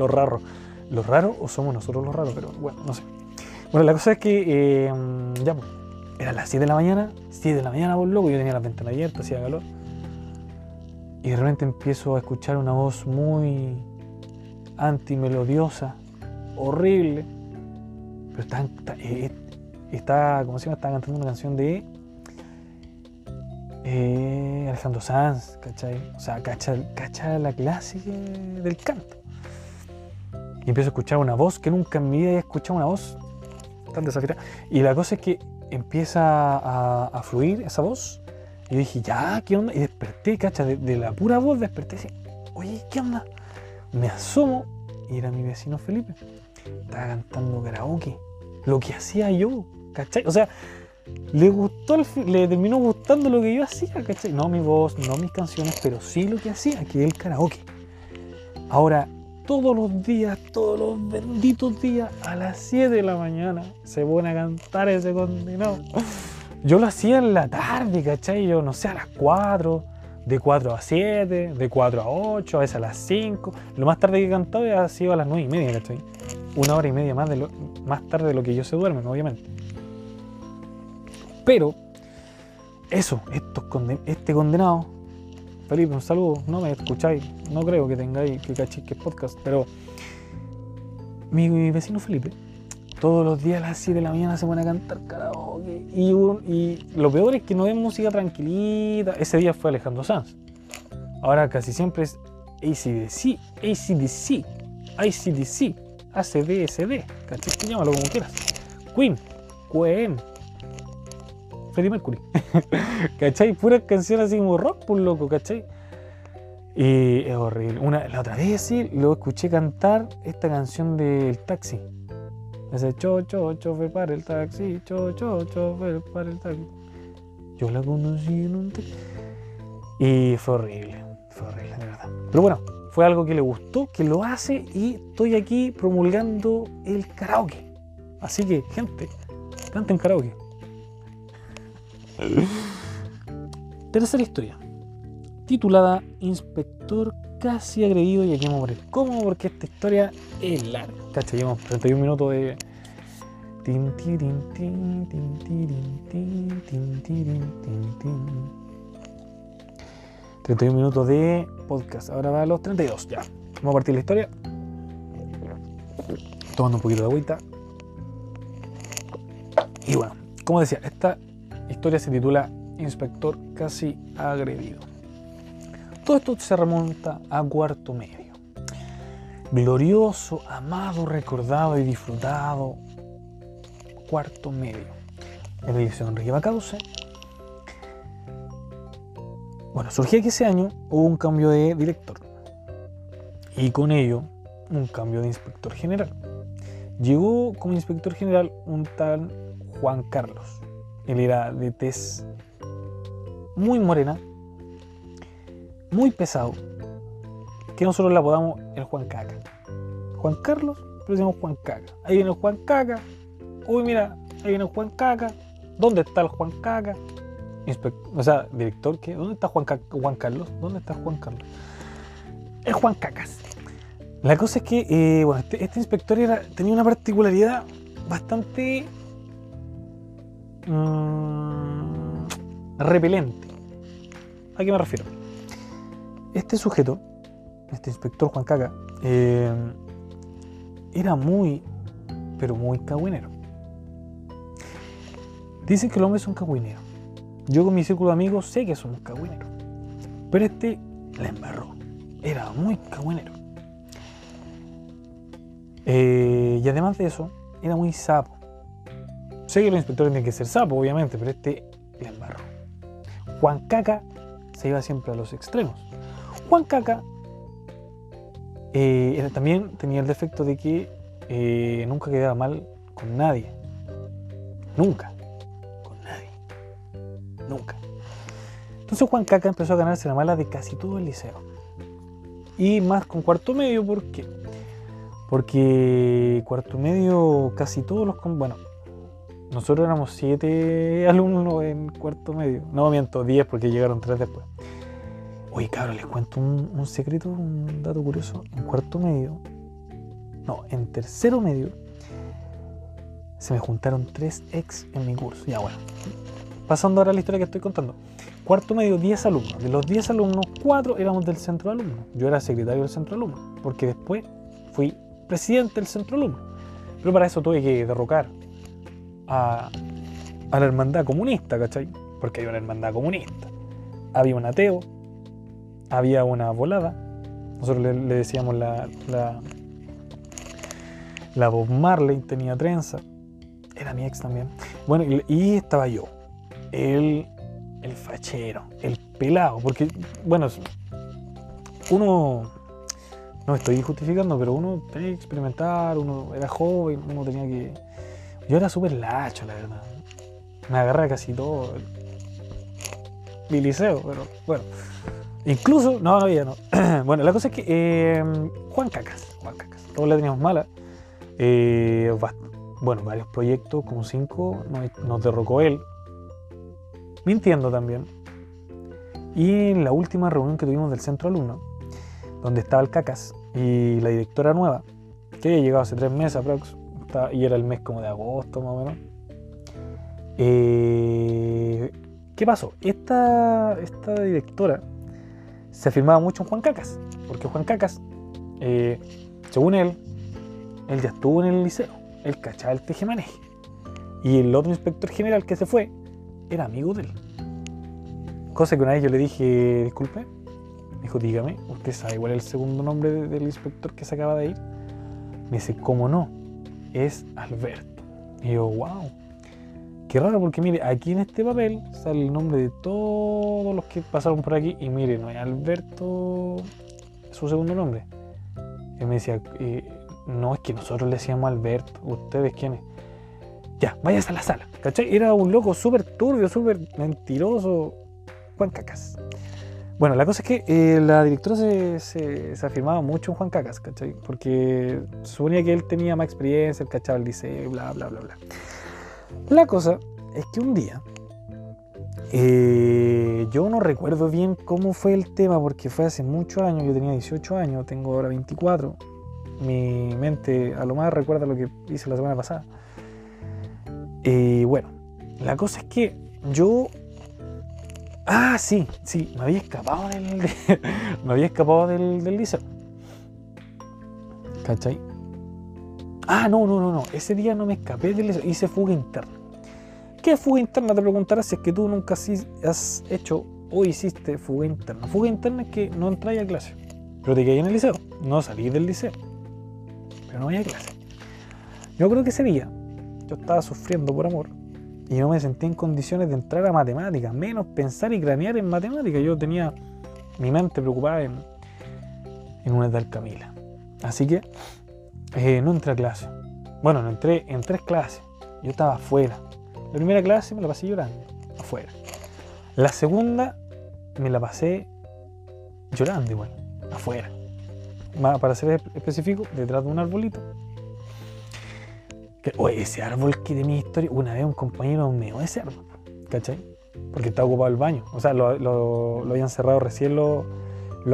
los raros, los raros o somos nosotros los raros, pero bueno, no sé. Bueno, la cosa es que eh, ya, pues, era las 7 de la mañana, 7 de la mañana, por loco, yo tenía las ventanas abiertas, hacía calor. Y de repente empiezo a escuchar una voz muy antimelodiosa, horrible, pero está, está, está, ¿cómo se llama? Estaba cantando una canción de eh, Alejandro Sanz, ¿cachai? O sea, cacha, cacha la clase del canto. Y empiezo a escuchar una voz que nunca en mi vida había escuchado una voz tan desafiada. Y la cosa es que empieza a, fluir esa voz. Y yo dije, ya, ¿qué onda? Y desperté, cacha, de, la pura voz desperté dije, oye, ¿qué onda? Me asomo y era mi vecino Felipe. Estaba cantando karaoke. Lo que hacía yo, ¿cachai? O sea, le gustó, le terminó gustando lo que yo hacía, ¿cachai? No mi voz, no mis canciones, pero sí lo que hacía, que es el karaoke. Ahora, todos los días, todos los benditos días, a las 7 de la mañana, se pone a cantar ese condenado. Yo lo hacía en la tarde, ¿cachai? Yo no sé, a las 4, de 4 a 7, de 4 a 8, a veces a las 5. Lo más tarde que he cantado ha sido a las 9 y media, ¿cachai? Una hora y media más, de lo, más tarde de lo que yo se duermen, obviamente. Pero, eso, estos este condenado, Felipe, un saludo, no me escucháis, no creo que tengáis que cachéis que podcast, pero mi, vecino Felipe, todos los días a las 7 de la mañana se pone a cantar karaoke. Y, lo peor es que no es música tranquilita. Ese día fue Alejandro Sanz. Ahora casi siempre es ACDC, ACDC, ICDC, ACD, SD, ¿cachai? Llámalo como quieras. Queen, Queen, Freddie Mercury. [laughs] ¿Cachai? Puras canciones así como rock, por loco, ¿cachai? Y es horrible. Una, la otra vez sí, lo escuché cantar esta canción del taxi. Ese cho, cho, chofer para el taxi, cho, cho, chofer para el taxi. Yo la conocí en un taxi. Y fue horrible, fue horrible, de verdad. Pero bueno, fue algo que le gustó, que lo hace y estoy aquí promulgando el karaoke. Así que, gente, canten karaoke. Tercera historia, titulada Inspector casi agredido y aquí vamos a morir. ¿Cómo? Porque esta historia es larga. Cacha, llevamos 31 minutos de... 31 minutos de podcast. Ahora va a los 32. Ya. Vamos a partir la historia. Tomando un poquito de agüita. Y bueno, como decía, esta historia se titula Inspector casi agredido. Todo esto se remonta a cuarto medio. Glorioso, amado, recordado y disfrutado cuarto medio. En la edición Enrique Bacause. Bueno, surgía que ese año hubo un cambio de director y con ello un cambio de inspector general. Llegó como inspector general un tal Juan Carlos, él era de tez muy morena, muy pesado, que nosotros le apodamos el Juan Caca. Juan Carlos, pero decimos Juan Caca. Ahí viene Juan Caca. Uy, mira, ahí viene Juan Caca. ¿Dónde está el Juan Caca? o sea, director, ¿qué? ¿Dónde está Juan, Juan Carlos? ¿Dónde está Juan Carlos? El Juan Cacas. La cosa es que, eh, bueno, este, este, inspector era, tenía una particularidad bastante Mm, repelente. ¿A qué me refiero? Este sujeto, este inspector Juan Caca, eh, era muy, pero muy cagüinero. Dicen que los hombres son cagüineros. Yo con mi círculo de amigos sé que somos cagüineros. Pero este la embarró. Era muy cagüinero. Eh, y además de eso, era muy sapo. Sé que los inspectores tienen que ser sapo, obviamente, pero este le embarró. Juan Caca se iba siempre a los extremos. Juan Caca eh, también tenía el defecto de que eh, nunca quedaba mal con nadie. Nunca. Con nadie. Nunca. Entonces Juan Caca empezó a ganarse la mala de casi todo el liceo. Y más con cuarto medio, ¿por qué? Porque cuarto medio casi todos los... Bueno, nosotros éramos siete alumnos en cuarto medio. No miento, diez porque llegaron tres después. Oye, cabrón, les cuento un, secreto, un dato curioso. En cuarto medio, no, en tercero medio, se me juntaron tres ex en mi curso. Ya, bueno. Pasando ahora a la historia que estoy contando. Cuarto medio, 10 alumnos. De los 10 alumnos, cuatro éramos del centro de alumnos. Yo era secretario del centro de alumnos, porque después fui presidente del centro de alumnos. Pero para eso tuve que derrocar a, la hermandad comunista, ¿cachai? Porque hay una hermandad comunista. había un ateo, había una volada, nosotros le, le decíamos la, la, la Bob Marley, tenía trenza, era mi ex también. Bueno, y, y estaba yo, el, el fachero, el pelado, porque, bueno, uno, no estoy justificando, pero uno tenía que experimentar, uno era joven, uno tenía que... Yo era súper lacho, la verdad. Me agarraba casi todo mi liceo, pero bueno. Incluso, no, ya no. [clears throat] bueno, la cosa es que eh, Juan Cacas, Juan Cacas, todos la teníamos mala. Eh, bueno, varios proyectos, como cinco, nos, derrocó él. Mintiendo también. Y en la última reunión que tuvimos del centro alumno, donde estaba el Cacas y la directora nueva, que había llegado hace tres meses aprox, y era el mes como de agosto más o menos. Eh, ¿Qué pasó? Esta, esta directora se afirmaba mucho en Juan Cacas, porque Juan Cacas, eh, según él, él ya estuvo en el liceo, él cachaba el tejemaneje. Y el otro inspector general que se fue era amigo de él. Cosa que una vez yo le dije, disculpe, me dijo, dígame, ¿usted sabe cuál es el segundo nombre de- del inspector que se acaba de ir? Me dice, ¿cómo no? Es Alberto. Y yo, wow. Qué raro porque mire, aquí en este papel sale el nombre de todos los que pasaron por aquí y mire, no es Alberto su segundo nombre. Él me decía, no es que nosotros le decíamos Alberto, ¿ustedes quiénes? Ya, váyase a la sala, ¿cachai? Era un loco súper turbio, súper mentiroso, Juan Cacas. Bueno, la cosa es que eh, la directora se, se, se afirmaba mucho en Juan Cacas, ¿cachai? Porque suponía que él tenía más experiencia, él cachaba el liceo, bla, bla, bla, bla. La cosa es que un día, eh, yo no recuerdo bien cómo fue el tema, porque fue hace muchos años, yo tenía 18 años, tengo ahora 24. Mi mente a lo más recuerda lo que hice la semana pasada. Y bueno, la cosa es que yo... Ah, sí, sí, me había escapado del, [laughs] me había escapado del, del liceo. ¿Cachai? Ah, no, no, no, no. Ese día no me escapé del liceo, hice fuga interna. ¿Qué fuga interna? Te preguntarás si es que tú nunca has hecho o hiciste fuga interna. Fuga interna es que no entráis a clase, pero te quedáis en el liceo. No salís del liceo, pero no vais a clase. Yo creo que ese día yo estaba sufriendo por amor y no me sentía en condiciones de entrar a matemáticas, menos pensar y cranear en matemáticas. Yo tenía mi mente preocupada en, una tal Camila. Así que eh, no entré a clase. Bueno, no entré en tres clases. Yo estaba afuera. La primera clase me la pasé llorando, afuera. La segunda me la pasé llorando igual, afuera. Para ser específico, detrás de un arbolito. Oye, ese árbol que tenía historia, una vez un compañero meó ese árbol, ¿cachai? Porque estaba ocupado el baño. O sea, lo, lo- habían cerrado recién los,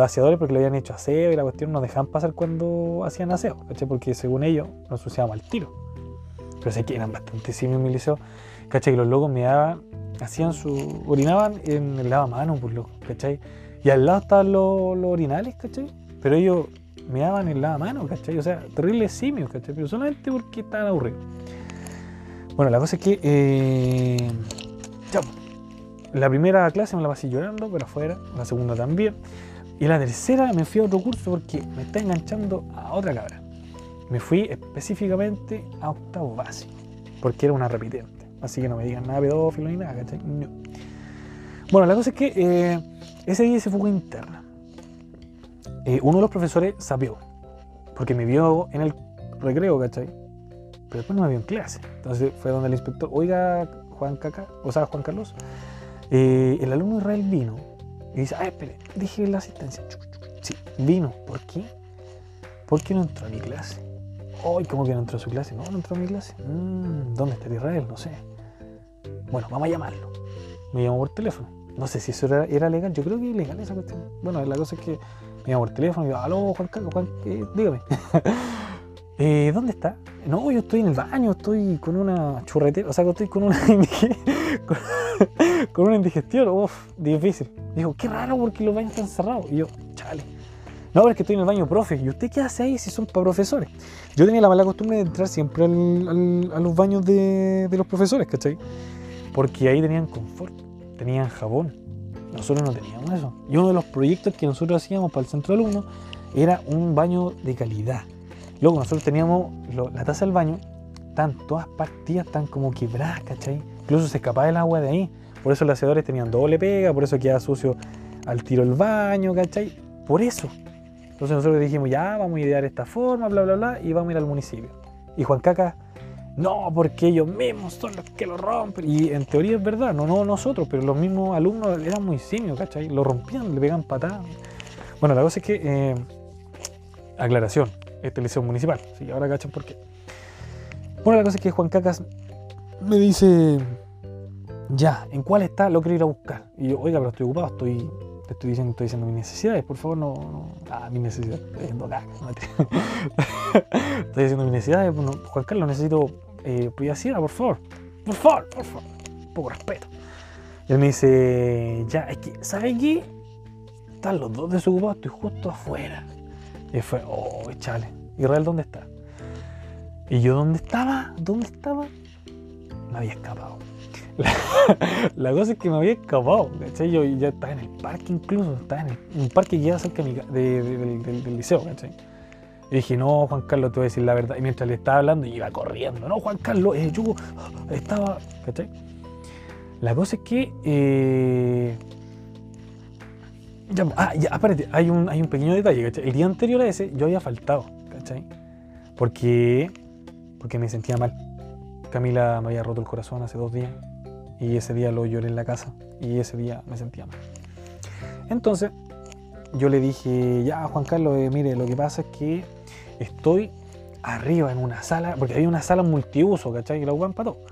aseadores porque lo habían hecho aseo y la cuestión no dejaban pasar cuando hacían aseo, ¿cachai? Porque según ellos nos ensuciábamos al tiro. Pero sé que eran bastante simios mi liceo, ¿cachai? Que los locos me daban, hacían su. orinaban en el lavamanos, pues loco, ¿cachai? Y al lado estaban los, los orinales, ¿cachai? Pero ellos me daban el lavamanos, ¿cachai? O sea, terribles simios, ¿cachai? Pero solamente porque estaban aburridos. Bueno, la cosa es que. eh. La primera clase me la pasé llorando, pero afuera. La segunda también. Y la tercera me fui a otro curso porque me está enganchando a otra cabra. Me fui específicamente a octavo básico, porque era una repitente. Así que no me digan nada pedófilo ni nada, ¿cachai? No. Bueno, la cosa es que eh, ese día se fue interna. Eh, uno de los profesores sapió, porque me vio en el recreo, ¿cachai? Pero después no me vio en clase. Entonces fue donde el inspector, oiga, Juan Caca, o sea, Juan Carlos, eh, el alumno Israel vino y dice, ah, espere, dije la asistencia. Sí, vino. ¿Por qué? ¿Por qué no entró a mi clase? Ay, ¿cómo que no entró a su clase? No, no entró a mi clase. Mm, ¿Dónde está el Israel? No sé. Bueno, vamos a llamarlo. Me llamó por teléfono. No sé si eso era, era legal. Yo creo que es ilegal esa cuestión. Bueno, la cosa es que me llamó por teléfono y yo, aló, Juan Carlos, Juan, eh, dígame. [laughs] Eh, ¿Dónde está? No, yo estoy en el baño, estoy con una churretera, o sea, estoy con una [laughs] con una indigestión, uff, difícil. Dijo, qué raro porque los baños están cerrados. Y yo, chale. No, pero es que estoy en el baño, profe. ¿Y usted qué hace ahí si son para profesores? Yo tenía la mala costumbre de entrar siempre al- al- a los baños de, de los profesores, ¿cachai? Porque ahí tenían confort, tenían jabón. Nosotros no teníamos eso. Y uno de los proyectos que nosotros hacíamos para el centro de alumnos era un baño de calidad. Luego nosotros teníamos la taza del baño, están todas partidas, están como quebradas, ¿cachai? Incluso se escapaba el agua de ahí. Por eso los hacedores tenían doble pega, por eso queda sucio al tiro el baño, ¿cachai? Por eso. Entonces nosotros dijimos, ya, vamos a idear esta forma, bla, bla, bla, y vamos a ir al municipio. Y Juan Caca, no, porque ellos mismos son los que lo rompen. Y en teoría es verdad, no, no nosotros, pero los mismos alumnos eran muy simios, ¿cachai? Lo rompían, le pegan patadas. Bueno, la cosa es que, eh, aclaración, este liceo municipal, sí, ahora cachan por qué. Bueno, la cosa es que Juan Cacas me dice, ya, ¿en cuál está? Lo quiero ir a buscar. Y yo, oiga, pero estoy ocupado, estoy, te estoy diciendo, estoy diciendo mis necesidades, por favor, no. Ah, mis necesidades, estoy diciendo caca, [laughs] estoy diciendo mis necesidades, Juan Carlos, necesito eh, privacidad, por favor, por favor, por favor, un poco respeto. Y él me dice, ya, es que, ¿sabes qué? Están los dos desocupados, estoy justo afuera. Y fue, oh, chale, Israel, ¿dónde está? Y yo, ¿dónde estaba? ¿Dónde estaba? Me había escapado. [laughs] La, cosa es que me había escapado, ¿cachai? Yo ya estaba en el parque incluso, estaba en un parque que queda cerca del liceo, ¿cachai? Y dije, no, Juan Carlos, te voy a decir la verdad. Y mientras le estaba hablando, iba corriendo. No, Juan Carlos, eh, yo estaba, ¿cachai? La cosa es que... Eh, ah, ya, hay un, hay un pequeño detalle, ¿cachai? El día anterior a ese yo había faltado, ¿cachai? Porque, porque me sentía mal. Camila me había roto el corazón hace dos días y ese día lo lloré en la casa y ese día me sentía mal. Entonces, yo le dije, ya Juan Carlos, eh, mire, lo que pasa es que estoy arriba en una sala, porque había una sala multiuso, ¿cachai? Que la usan para todo.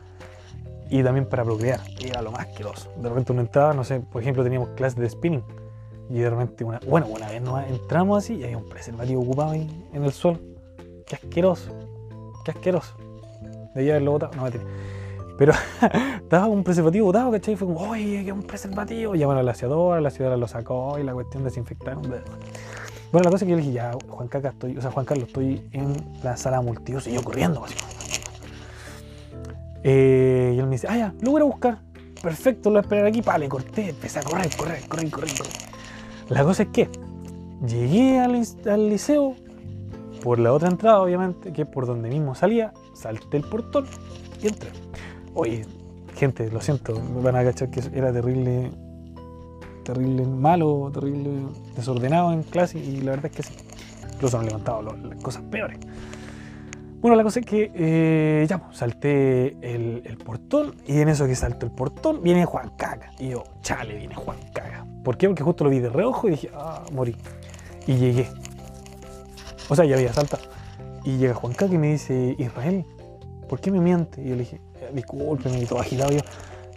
Y también para procrear, y era lo más asqueroso. De repente uno entraba, no sé, por ejemplo, teníamos clases de spinning. Y de repente, una, bueno, una vez nos entramos así y había un preservativo ocupado ahí en el suelo. Qué asqueroso, qué asqueroso. Debía haberlo botado, no me tiré. Pero [laughs] estaba un preservativo botado, ¿cachai? Fue como, oye, que un preservativo. Llamaron a la aseadora, la aseadora lo sacó y la cuestión desinfectaron. Bueno, la cosa es que yo le dije, ya, Juan Caca, estoy, o sea, Juan Carlos, estoy en la sala multiuso y yo corriendo, así. Eh, y él me dice, ah, ya, lo voy a buscar. Perfecto, lo voy a esperar aquí. Vale, corté, empecé a correr, correr, correr, correr, La cosa es que llegué al, al liceo por la otra entrada, obviamente, que es por donde mismo salía, salté el portón y entré. Oye, gente, lo siento, me van a cachar que era terrible, terrible malo, terrible desordenado en clase y la verdad es que sí. Incluso han levantado las cosas peores. Bueno, la cosa es que eh, ya, pues, salté el, portón y en eso que salto el portón viene Juan Caga. Y yo, chale, viene Juan Caga. ¿Por qué? Porque justo lo vi de reojo y dije, ah, morí. Y llegué. O sea, ya había saltado. Y llega Juan Caga y me dice, Israel, ¿por qué me miente? Y yo le dije, discúlpeme, y todo agitado yo,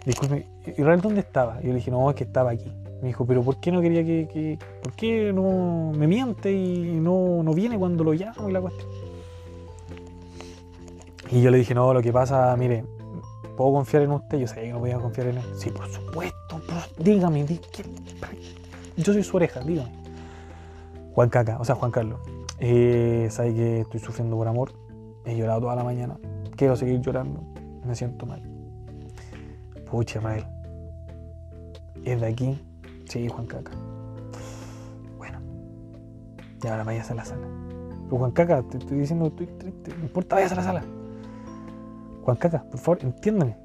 disculpe, Israel, ¿dónde estaba? Y yo le dije, no, es que estaba aquí. Me dijo, pero ¿por qué no quería que, ¿por qué no me miente y no, no viene cuando lo llamo y la cuestión? Y yo le dije, no, lo que pasa, mire, ¿puedo confiar en usted? Yo sabía que no podía confiar en él. Sí, por supuesto, dígame, yo soy su oreja, dígame. Juan Caca, o sea, Juan Carlos, eh, sabe que estoy sufriendo por amor, he llorado toda la mañana, quiero seguir llorando, me siento mal. Pucha, Israel. ¿Es de aquí? Sí, Juan Caca. Bueno. Y ahora vayas a la sala. Pero Juan Caca, te estoy diciendo, estoy triste. No importa, vayas a la sala. Juan Caca, por favor, entiéndeme.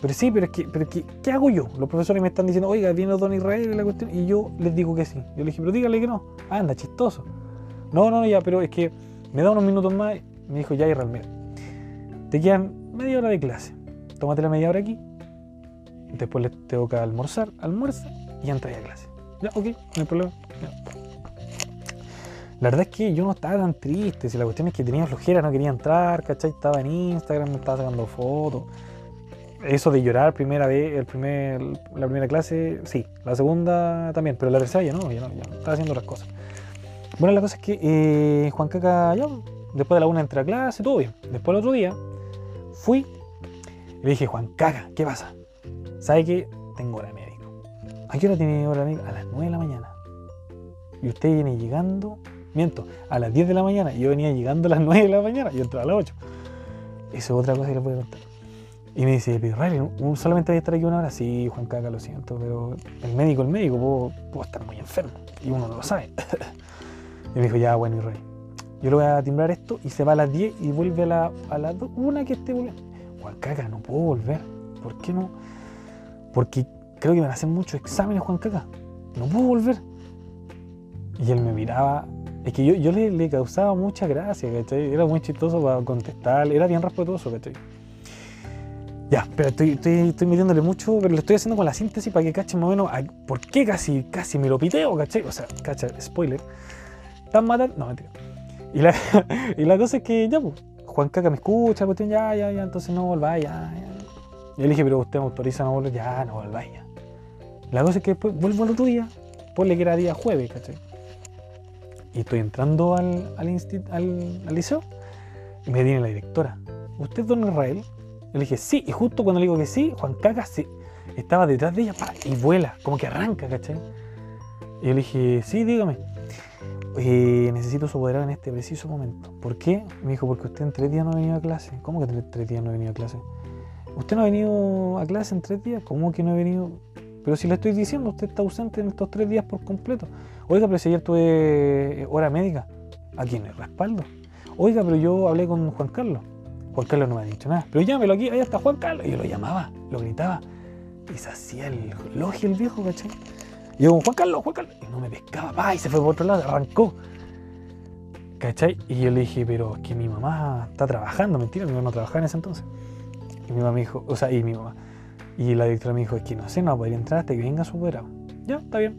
Pero sí, pero es que, pero ¿qué hago yo? Los profesores me están diciendo, oiga, viene Don Israel y la cuestión, y yo les digo que sí. Yo le dije, pero dígale que no. Anda, chistoso. No, no, ya, pero es que me da unos minutos más. Me dijo, ya, Israel, mira, te quedan media hora de clase. Tómate la media hora aquí. Después le toca almorzar, almuerza y entra a clase. Ya, ok, no hay problema. La verdad es que yo no estaba tan triste. Si la cuestión es que tenía flojera, no quería entrar, ¿cachai? Estaba en Instagram, me estaba sacando fotos. Eso de llorar primera vez, el primer, la primera clase, sí. La segunda también, pero la tercera ya no, ya no, ya estaba haciendo otras cosas. Bueno, la cosa es que eh, Juan Caca, ya, después de la una entra a clase, todo bien. Después el otro día, Fui y le dije, Juan, caga, ¿qué pasa? ¿Sabe que tengo de médico? ¿A qué hora tiene hora de médico? A las 9 de la mañana. Y usted viene llegando, miento, a las 10 de la mañana. Yo venía llegando a las 9 de la mañana y entraba a las 8. Eso es otra cosa que le puedo contar. Y me dice, pero Israel, solamente voy a estar aquí una hora. Sí, Juan Caca, lo siento, pero el médico, el médico, puedo, puedo estar muy enfermo. Y uno no lo sabe. [laughs] y me dijo, ya, bueno, Israel. Yo le voy a timbrar esto y se va a las 10 y vuelve a, la, a las 2, una que esté volviendo. Juan Caca, no puedo volver. ¿Por qué no? Porque creo que van a hacer muchos exámenes, Juan Caca. No puedo volver. Y él me miraba. Es que yo, yo le, causaba mucha gracia, ¿cachai? Era muy chistoso para contestar. Era bien respetuoso, ¿cachai? Ya, pero estoy, estoy, metiéndole mucho, pero le estoy haciendo con la síntesis para que cachen más o menos por qué casi, casi me lo piteo, ¿cachai? O sea, cacha, spoiler. Están matando. No, mentira. Y la, [laughs] y la cosa es que ya, pues, Juan Caca me escucha, cuestión, ya, ya, ya, entonces no volváis, ya, ya. Y le dije, pero usted me autoriza no volver, ya, no volváis, ya. La cosa es que después vuelvo al otro día, ponle que era día jueves, ¿cachai? Y estoy entrando al, al, al, al liceo y me viene la directora. ¿Usted es don Israel? le dije, sí, y justo cuando le digo que sí, Juan Caca sí, estaba detrás de ella y vuela, como que arranca, ¿cachai? Y yo le dije, sí, dígame. Necesito su en este preciso momento. ¿Por qué? Me dijo, porque usted en tres días no ha venido a clase. ¿Cómo que en tres días no ha venido a clase? ¿Usted no ha venido a clase en tres días? ¿Cómo que no ha venido? Pero si le estoy diciendo, usted está ausente en estos tres días por completo. Oiga, pero si ayer tuve hora médica, ¿a quién le respaldo? Oiga, pero yo hablé con Juan Carlos. Juan Carlos no me ha dicho nada. Pero llámelo aquí, ahí está Juan Carlos. Y yo lo llamaba, lo gritaba. Y se hacía el elogio el viejo, ¿cachai? Y yo, Juan Carlos, Juan Carlos. Y no me pescaba, pa, y se fue por otro lado, arrancó. ¿Cachai? Y yo le dije, pero es que mi mamá está trabajando, mentira, mi mamá no trabajaba en ese entonces. Y mi mamá me dijo, o sea, y mi mamá. Y la directora me dijo, es que no sé, no va a poder entrar hasta que venga su operado. Ya, está bien.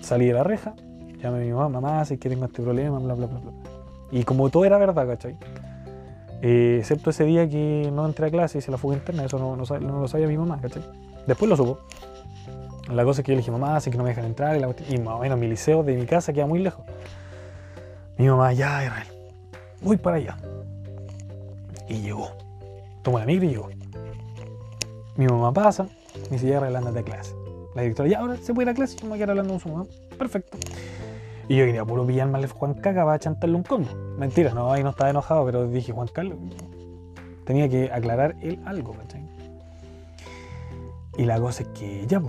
Salí de la reja, llamé a mi mamá, mamá, sé que tengo este problema, bla, bla, bla, bla. Y como todo era verdad, ¿cachai? Eh, excepto ese día que no entré a clase y se la fuga interna, eso no, no, lo sabía mi mamá, ¿cachai? Después lo supo. La cosa es que yo le dije, mamá, sé que no me dejan entrar, y, y más o menos mi liceo de mi casa queda muy lejos. Mi mamá, ya, Israel, voy para allá. Y llegó. Tomó la micro y llegó. Mi mamá pasa, me ya, Israel, de clase. La directora, ya, ahora se puede ir a clase, yo me voy a quedar hablando con su mamá. Perfecto. Y yo quería puro pillar mal Juan Caca para chantarle un combo. Mentira, no, ahí no estaba enojado, pero dije, Juan Carlos, tenía que aclarar él algo, ¿cachai? Y la cosa es que ya,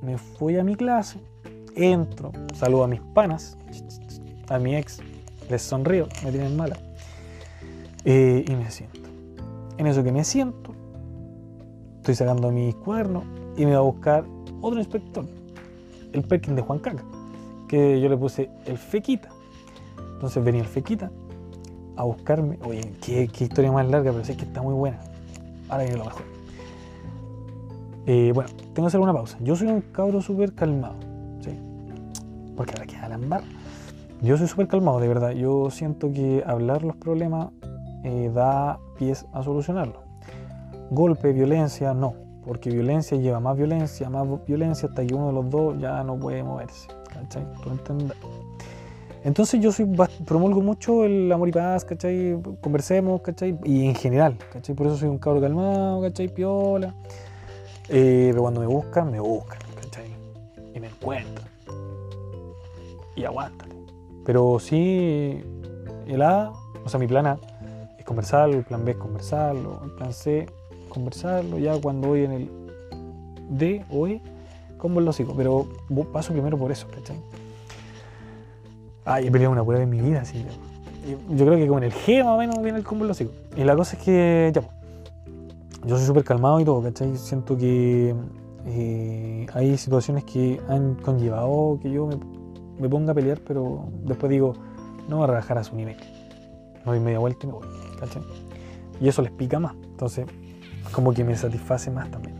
me fui a mi clase, entro, saludo a mis panas, a mi ex, les sonrío, me tienen mala, eh, y me siento. En eso que me siento, estoy sacando mis cuadernos y me va a buscar otro inspector, el Perkin de Juan Caca que yo le puse el fequita. Entonces venía el fequita a buscarme. Oye, qué, historia más larga, pero sé que está muy buena. Ahora viene lo mejor. Eh, bueno, tengo que hacer una pausa. Yo soy un cabro súper calmado. ¿sí? Porque ahora queda la embarra. Yo soy súper calmado, de verdad. Yo siento que hablar los problemas eh, da pies a solucionarlos. Golpe, violencia, no. Porque violencia lleva más violencia, más violencia, hasta que uno de los dos ya no puede moverse. ¿cachai? Entonces yo soy, promulgo mucho el amor y paz, ¿cachai? Conversemos, ¿cachai? Y en general, ¿cachai? Por eso soy un cabro calmado, ¿cachai? Piola. Eh, pero cuando me buscan, me buscan, ¿cachai? Y me encuentran. Y aguántate. Pero sí, el A, o sea, mi plan A es conversarlo, el plan B es conversarlo, el plan C, conversarlo. Ya cuando voy en el D o E, como lo sigo, pero paso primero por eso, ¿cachai? Ah, he peleado una prueba en mi vida, sí. Yo creo que con el G más o menos viene el combo lo sigo. Y la cosa es que, ya, yo soy súper calmado y todo, ¿cachai? Siento que eh, hay situaciones que han conllevado que yo me, ponga a pelear, pero después digo, no voy a rebajar a su nivel. No doy media vuelta y me voy, ¿cachai? Y eso les pica más. Entonces, como que me satisface más también.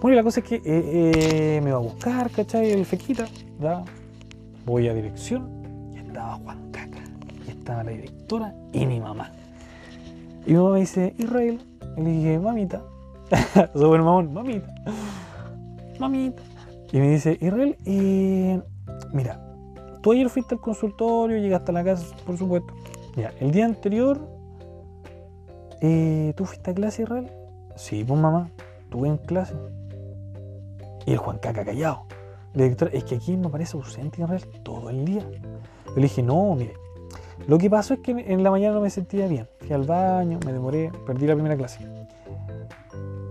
Bueno, y la cosa es que eh, eh, me va a buscar, ¿cachai? El fequita, ya. Voy a dirección y estaba Juan Caca, y estaba la directora y mi mamá. Y mi mamá me dice, Israel, y le dije, mamita, [laughs] súper mamón, mamita, mamita. Y me dice, Israel, eh, mira, tú ayer fuiste al consultorio, llegaste a la casa, por supuesto. Ya, el día anterior, ¿tú fuiste a clase, Israel? Sí, pues mamá, tuve en clase. Y el Juan Caca callado. La directora, es que aquí me parece ausente en realidad todo el día. Yo le dije, no, mire, lo que pasó es que en la mañana no me sentía bien. Fui al baño, me demoré, perdí la primera clase.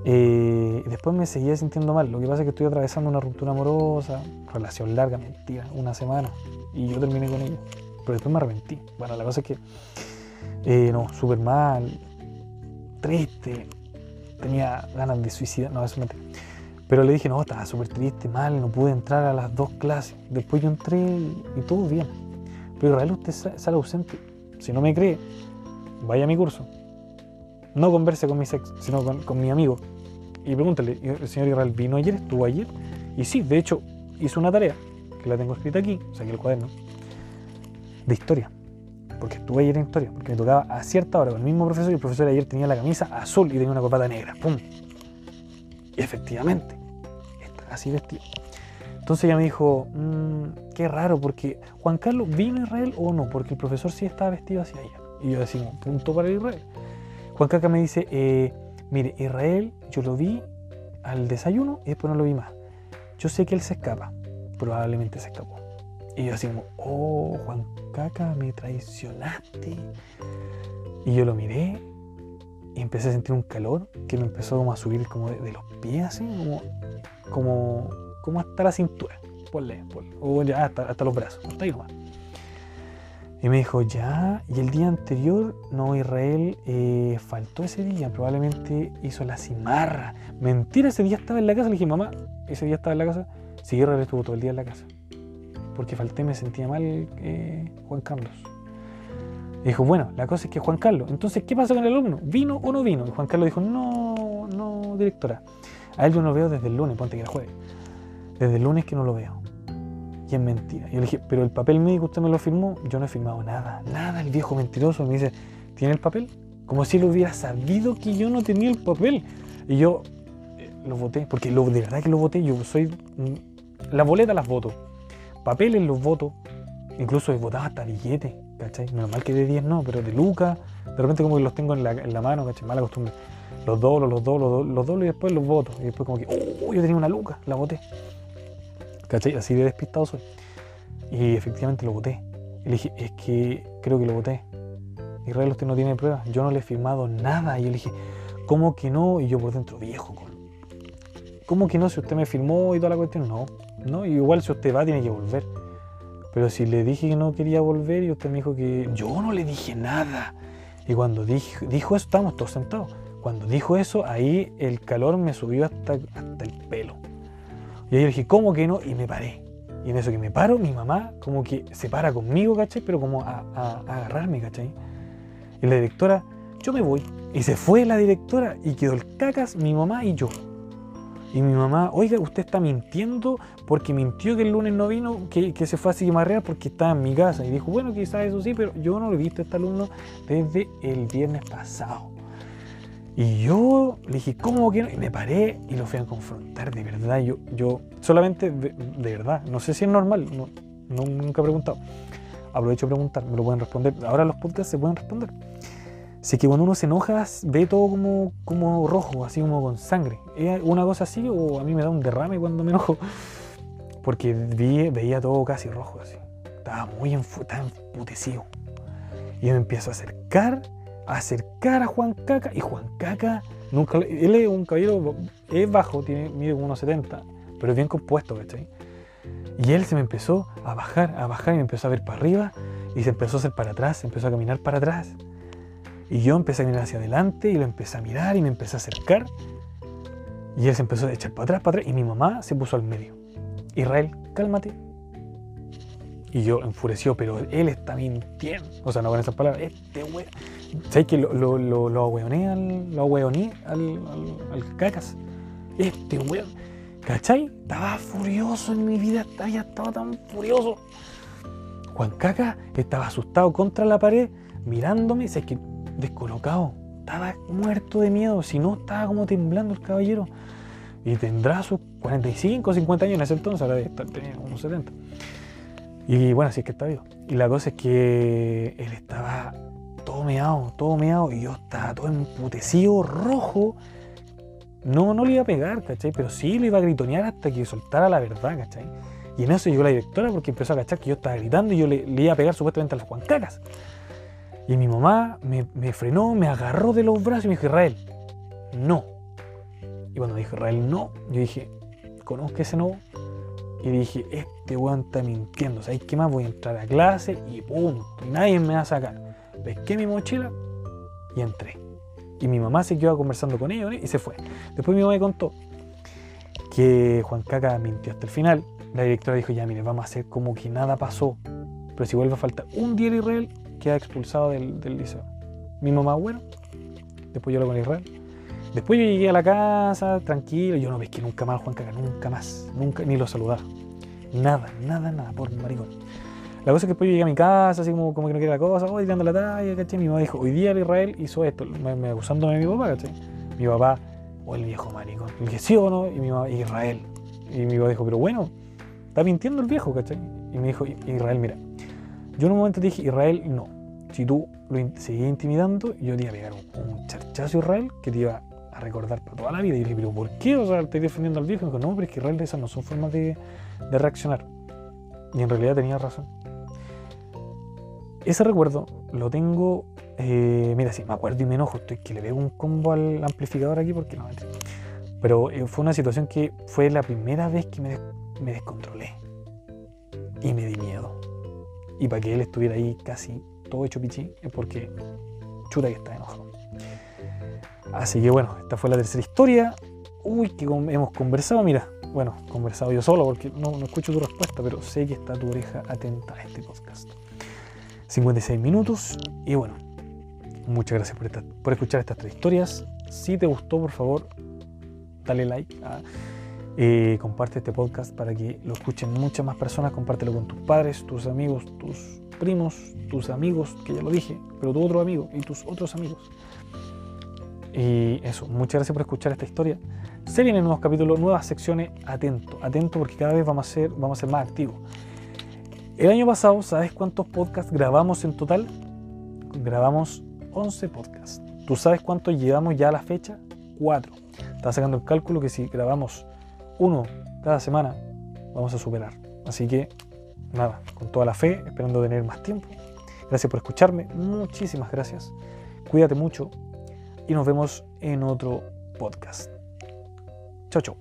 Eh, después me seguía sintiendo mal. Lo que pasa es que estoy atravesando una ruptura amorosa, relación larga, mentira, una semana. Y yo terminé con ella. Pero después me arrepentí. Bueno, la cosa es que, eh, no, súper mal, triste, tenía ganas de suicidar, no, eso mentira. Pero le dije, no, estaba súper triste, mal, no pude entrar a las dos clases. Después yo entré y, todo bien. Pero Israel, usted sale ausente. Si no me cree, vaya a mi curso. No converse con mi ex, sino con, con mi amigo. Y pregúntale, ¿el señor Israel vino ayer? ¿Estuvo ayer? Y sí, de hecho, hizo una tarea, que la tengo escrita aquí, saqué el cuaderno, de historia. Porque estuve ayer en historia, porque me tocaba a cierta hora con el mismo profesor y el profesor ayer tenía la camisa azul y tenía una corbata negra. ¡Pum! Y efectivamente, está así vestido. Entonces ella me dijo, mmm, qué raro, porque Juan Carlos vino a Israel o no, porque el profesor sí estaba vestido hacia allá. Y yo decimos, punto para Israel. Juan Caca me dice, eh, mire, Israel yo lo vi al desayuno y después no lo vi más. Yo sé que él se escapa, probablemente se escapó. Y yo así como, oh, Juan Caca, me traicionaste. Y yo lo miré y empecé a sentir un calor que me empezó a subir como de, los pies, así, como, como, como hasta la cintura. Ponle, ponle. O ya hasta, hasta los brazos, hasta ahí nomás. Y me dijo, ya, y el día anterior, no, Israel eh, faltó ese día, probablemente hizo la cimarra. Mentira, ese día estaba en la casa. Le dije, mamá, ese día estaba en la casa. Sí, Israel estuvo todo el día en la casa. Porque falté, me sentía mal eh, Juan Carlos. Y dijo, bueno, la cosa es que Juan Carlos, entonces, ¿qué pasa con el alumno? ¿Vino o no vino? Y Juan Carlos dijo, no, no, directora. A él yo no lo veo desde el lunes, ponte que era jueves. Desde el lunes que no lo veo y es mentira. Yo le dije, pero el papel médico usted me lo firmó, yo no he firmado nada, nada, el viejo mentiroso me dice, ¿tiene el papel? Como si él hubiera sabido que yo no tenía el papel. Y yo eh, lo voté, porque lo, de verdad que lo voté, yo soy... Mm, las boletas las voto, papeles los voto, incluso he votado hasta billetes, ¿cachai? Normal que de 10 no, pero de Lucas, de repente como que los tengo en la, en la mano, ¿cachai? Mala costumbre. Los doblo, los doblo, los doblo y después los voto. Y después como que, oh, yo tenía una Luca, la voté. ¿Cachai? Así de despistado soy. Y efectivamente lo voté. Y le dije, es que creo que lo voté. Israel, usted no tiene pruebas. Yo no le he firmado nada. Y yo le dije, ¿cómo que no? Y yo por dentro, viejo. ¿Cómo que no? Si usted me firmó y toda la cuestión, no. No, igual si usted va, tiene que volver. Pero si le dije que no quería volver y usted me dijo que yo no le dije nada. Y cuando dijo, dijo eso, estábamos todos sentados. Cuando dijo eso, ahí el calor me subió hasta, hasta el pelo. Y ahí yo dije, ¿cómo que no? Y me paré. Y en eso que me paro, mi mamá como que se para conmigo, ¿cachai? Pero como a, agarrarme, ¿cachai? Y la directora, yo me voy. Y se fue la directora y quedó el cacas mi mamá y yo. Y mi mamá, oiga, usted está mintiendo porque mintió que el lunes no vino, que, que se fue a Sigmarreal porque estaba en mi casa. Y dijo, bueno, quizás eso sí, pero yo no lo he visto a este alumno desde el viernes pasado. Y yo le dije, ¿cómo que no? Y me paré y lo fui a confrontar, de verdad. Yo, yo solamente, de, verdad, no sé si es normal, no, nunca he preguntado. Aprovecho a preguntar, me lo pueden responder. Ahora los podcasts se pueden responder. Sé que cuando uno se enoja, ve todo como, como rojo, así como con sangre. ¿Es una cosa así o a mí me da un derrame cuando me enojo? Porque veía todo casi rojo, así. Estaba muy emputecido. Y me empiezo a acercar acercar a Juan Caca y Juan Caca nunca él es un caballero es bajo tiene mide como unos 70 pero es bien compuesto ¿cachai? y él se me empezó a bajar a bajar y me empezó a ver para arriba y se empezó a hacer para atrás empezó a caminar para atrás y yo empecé a mirar hacia adelante y lo empecé a mirar y me empecé a acercar y él se empezó a echar para atrás para atrás y mi mamá se puso al medio Israel cálmate y yo enfureció, pero él está mintiendo. O sea, no con esas palabras. Este weón. ¿Sabes que lo, lo, lo, lo al, lo al, al, cacas? Este weón. ¿Cachai? Estaba furioso en mi vida. Ya estaba tan furioso. Juan Caca estaba asustado contra la pared, mirándome. ¿Sabes que Descolocado. Estaba muerto de miedo. Si no, estaba como temblando el caballero. Y tendrá sus 45, 50 años en ese entonces. Ahora debe estar teniendo unos 70. Y bueno, así es que está vivo. Y la cosa es que él estaba todo meado, todo meado, y yo estaba todo emputecido, rojo. No, no le iba a pegar, ¿cachai? Pero sí le iba a gritonear hasta que soltara la verdad, ¿cachai? Y en eso llegó la directora porque empezó a cachar que yo estaba gritando y yo le, iba a pegar supuestamente a las Juancacas. Y mi mamá me, frenó, me agarró de los brazos y me dijo, Israel, no. Y cuando me dijo Israel no, yo dije, conozco ese no. Y dije, este weón está mintiendo. ¿Sabes qué más? Voy a entrar a clase y punto. Y nadie me va a sacar. Pesqué mi mochila y entré. Y mi mamá se quedó conversando con ellos y se fue. Después mi mamá me contó que Juan Caca mintió hasta el final. La directora dijo, ya mire, vamos a hacer como que nada pasó. Pero si vuelve a faltar un día Israel, queda expulsado del, del liceo. Mi mamá, bueno. Después yo lo con Israel. Después yo llegué a la casa, tranquilo, yo no que nunca más Juan Caca, nunca más, nunca, ni lo saludar. Nada, nada, nada, por maricón. La cosa es que después yo llegué a mi casa, así como, como que no quería la cosa, voy tirando la talla, ¿cachai? Mi mamá dijo, hoy día el Israel hizo esto, me, acusándome de mi papá, ¿cachai? Mi papá, o el viejo maricón. Y dije, sí o no, y mi mamá, Israel. Y mi papá dijo, pero bueno, está mintiendo el viejo, ¿cachai? Y me dijo, Israel, mira, yo en un momento dije, Israel, no. Si tú lo seguías intimidando, yo te iba a pegar un, un charchazo a Israel que te iba a recordar para toda la vida. Y dije, pero ¿por qué? O sea, estoy defendiendo al viejo. Y me dijo, no, pero es que realmente esas no son formas de, de reaccionar. Y en realidad tenía razón. Ese recuerdo lo tengo, eh, mira, sí, me acuerdo y me enojo, estoy que le veo un combo al amplificador aquí porque no, pero eh, fue una situación que fue la primera vez que me, me descontrolé y me di miedo. Y para que él estuviera ahí casi todo hecho pichí es porque chuta que está enojado. Así que bueno, esta fue la tercera historia. Uy, que hemos conversado, mira, bueno, conversado yo solo porque no, no escucho tu respuesta, pero sé que está tu oreja atenta a este podcast. 56 minutos y bueno, muchas gracias por, por escuchar estas tres historias. Si te gustó, por favor, dale like. Eh, comparte este podcast para que lo escuchen muchas más personas. Compártelo con tus padres, tus amigos, tus primos, tus amigos, que ya lo dije, pero tu otro amigo y tus otros amigos. Y eso, muchas gracias por escuchar esta historia. Se vienen nuevos capítulos, nuevas secciones. Atento, atento porque cada vez vamos a ser, vamos a ser más activos. El año pasado, ¿sabes cuántos podcasts grabamos en total? Grabamos 11 podcasts. ¿Tú sabes cuántos llevamos ya a la fecha? 4. Estaba sacando el cálculo que si grabamos uno cada semana, vamos a superar. Así que nada, con toda la fe, esperando tener más tiempo. Gracias por escucharme, muchísimas gracias. Cuídate mucho y nos vemos en otro podcast. Chao, chao.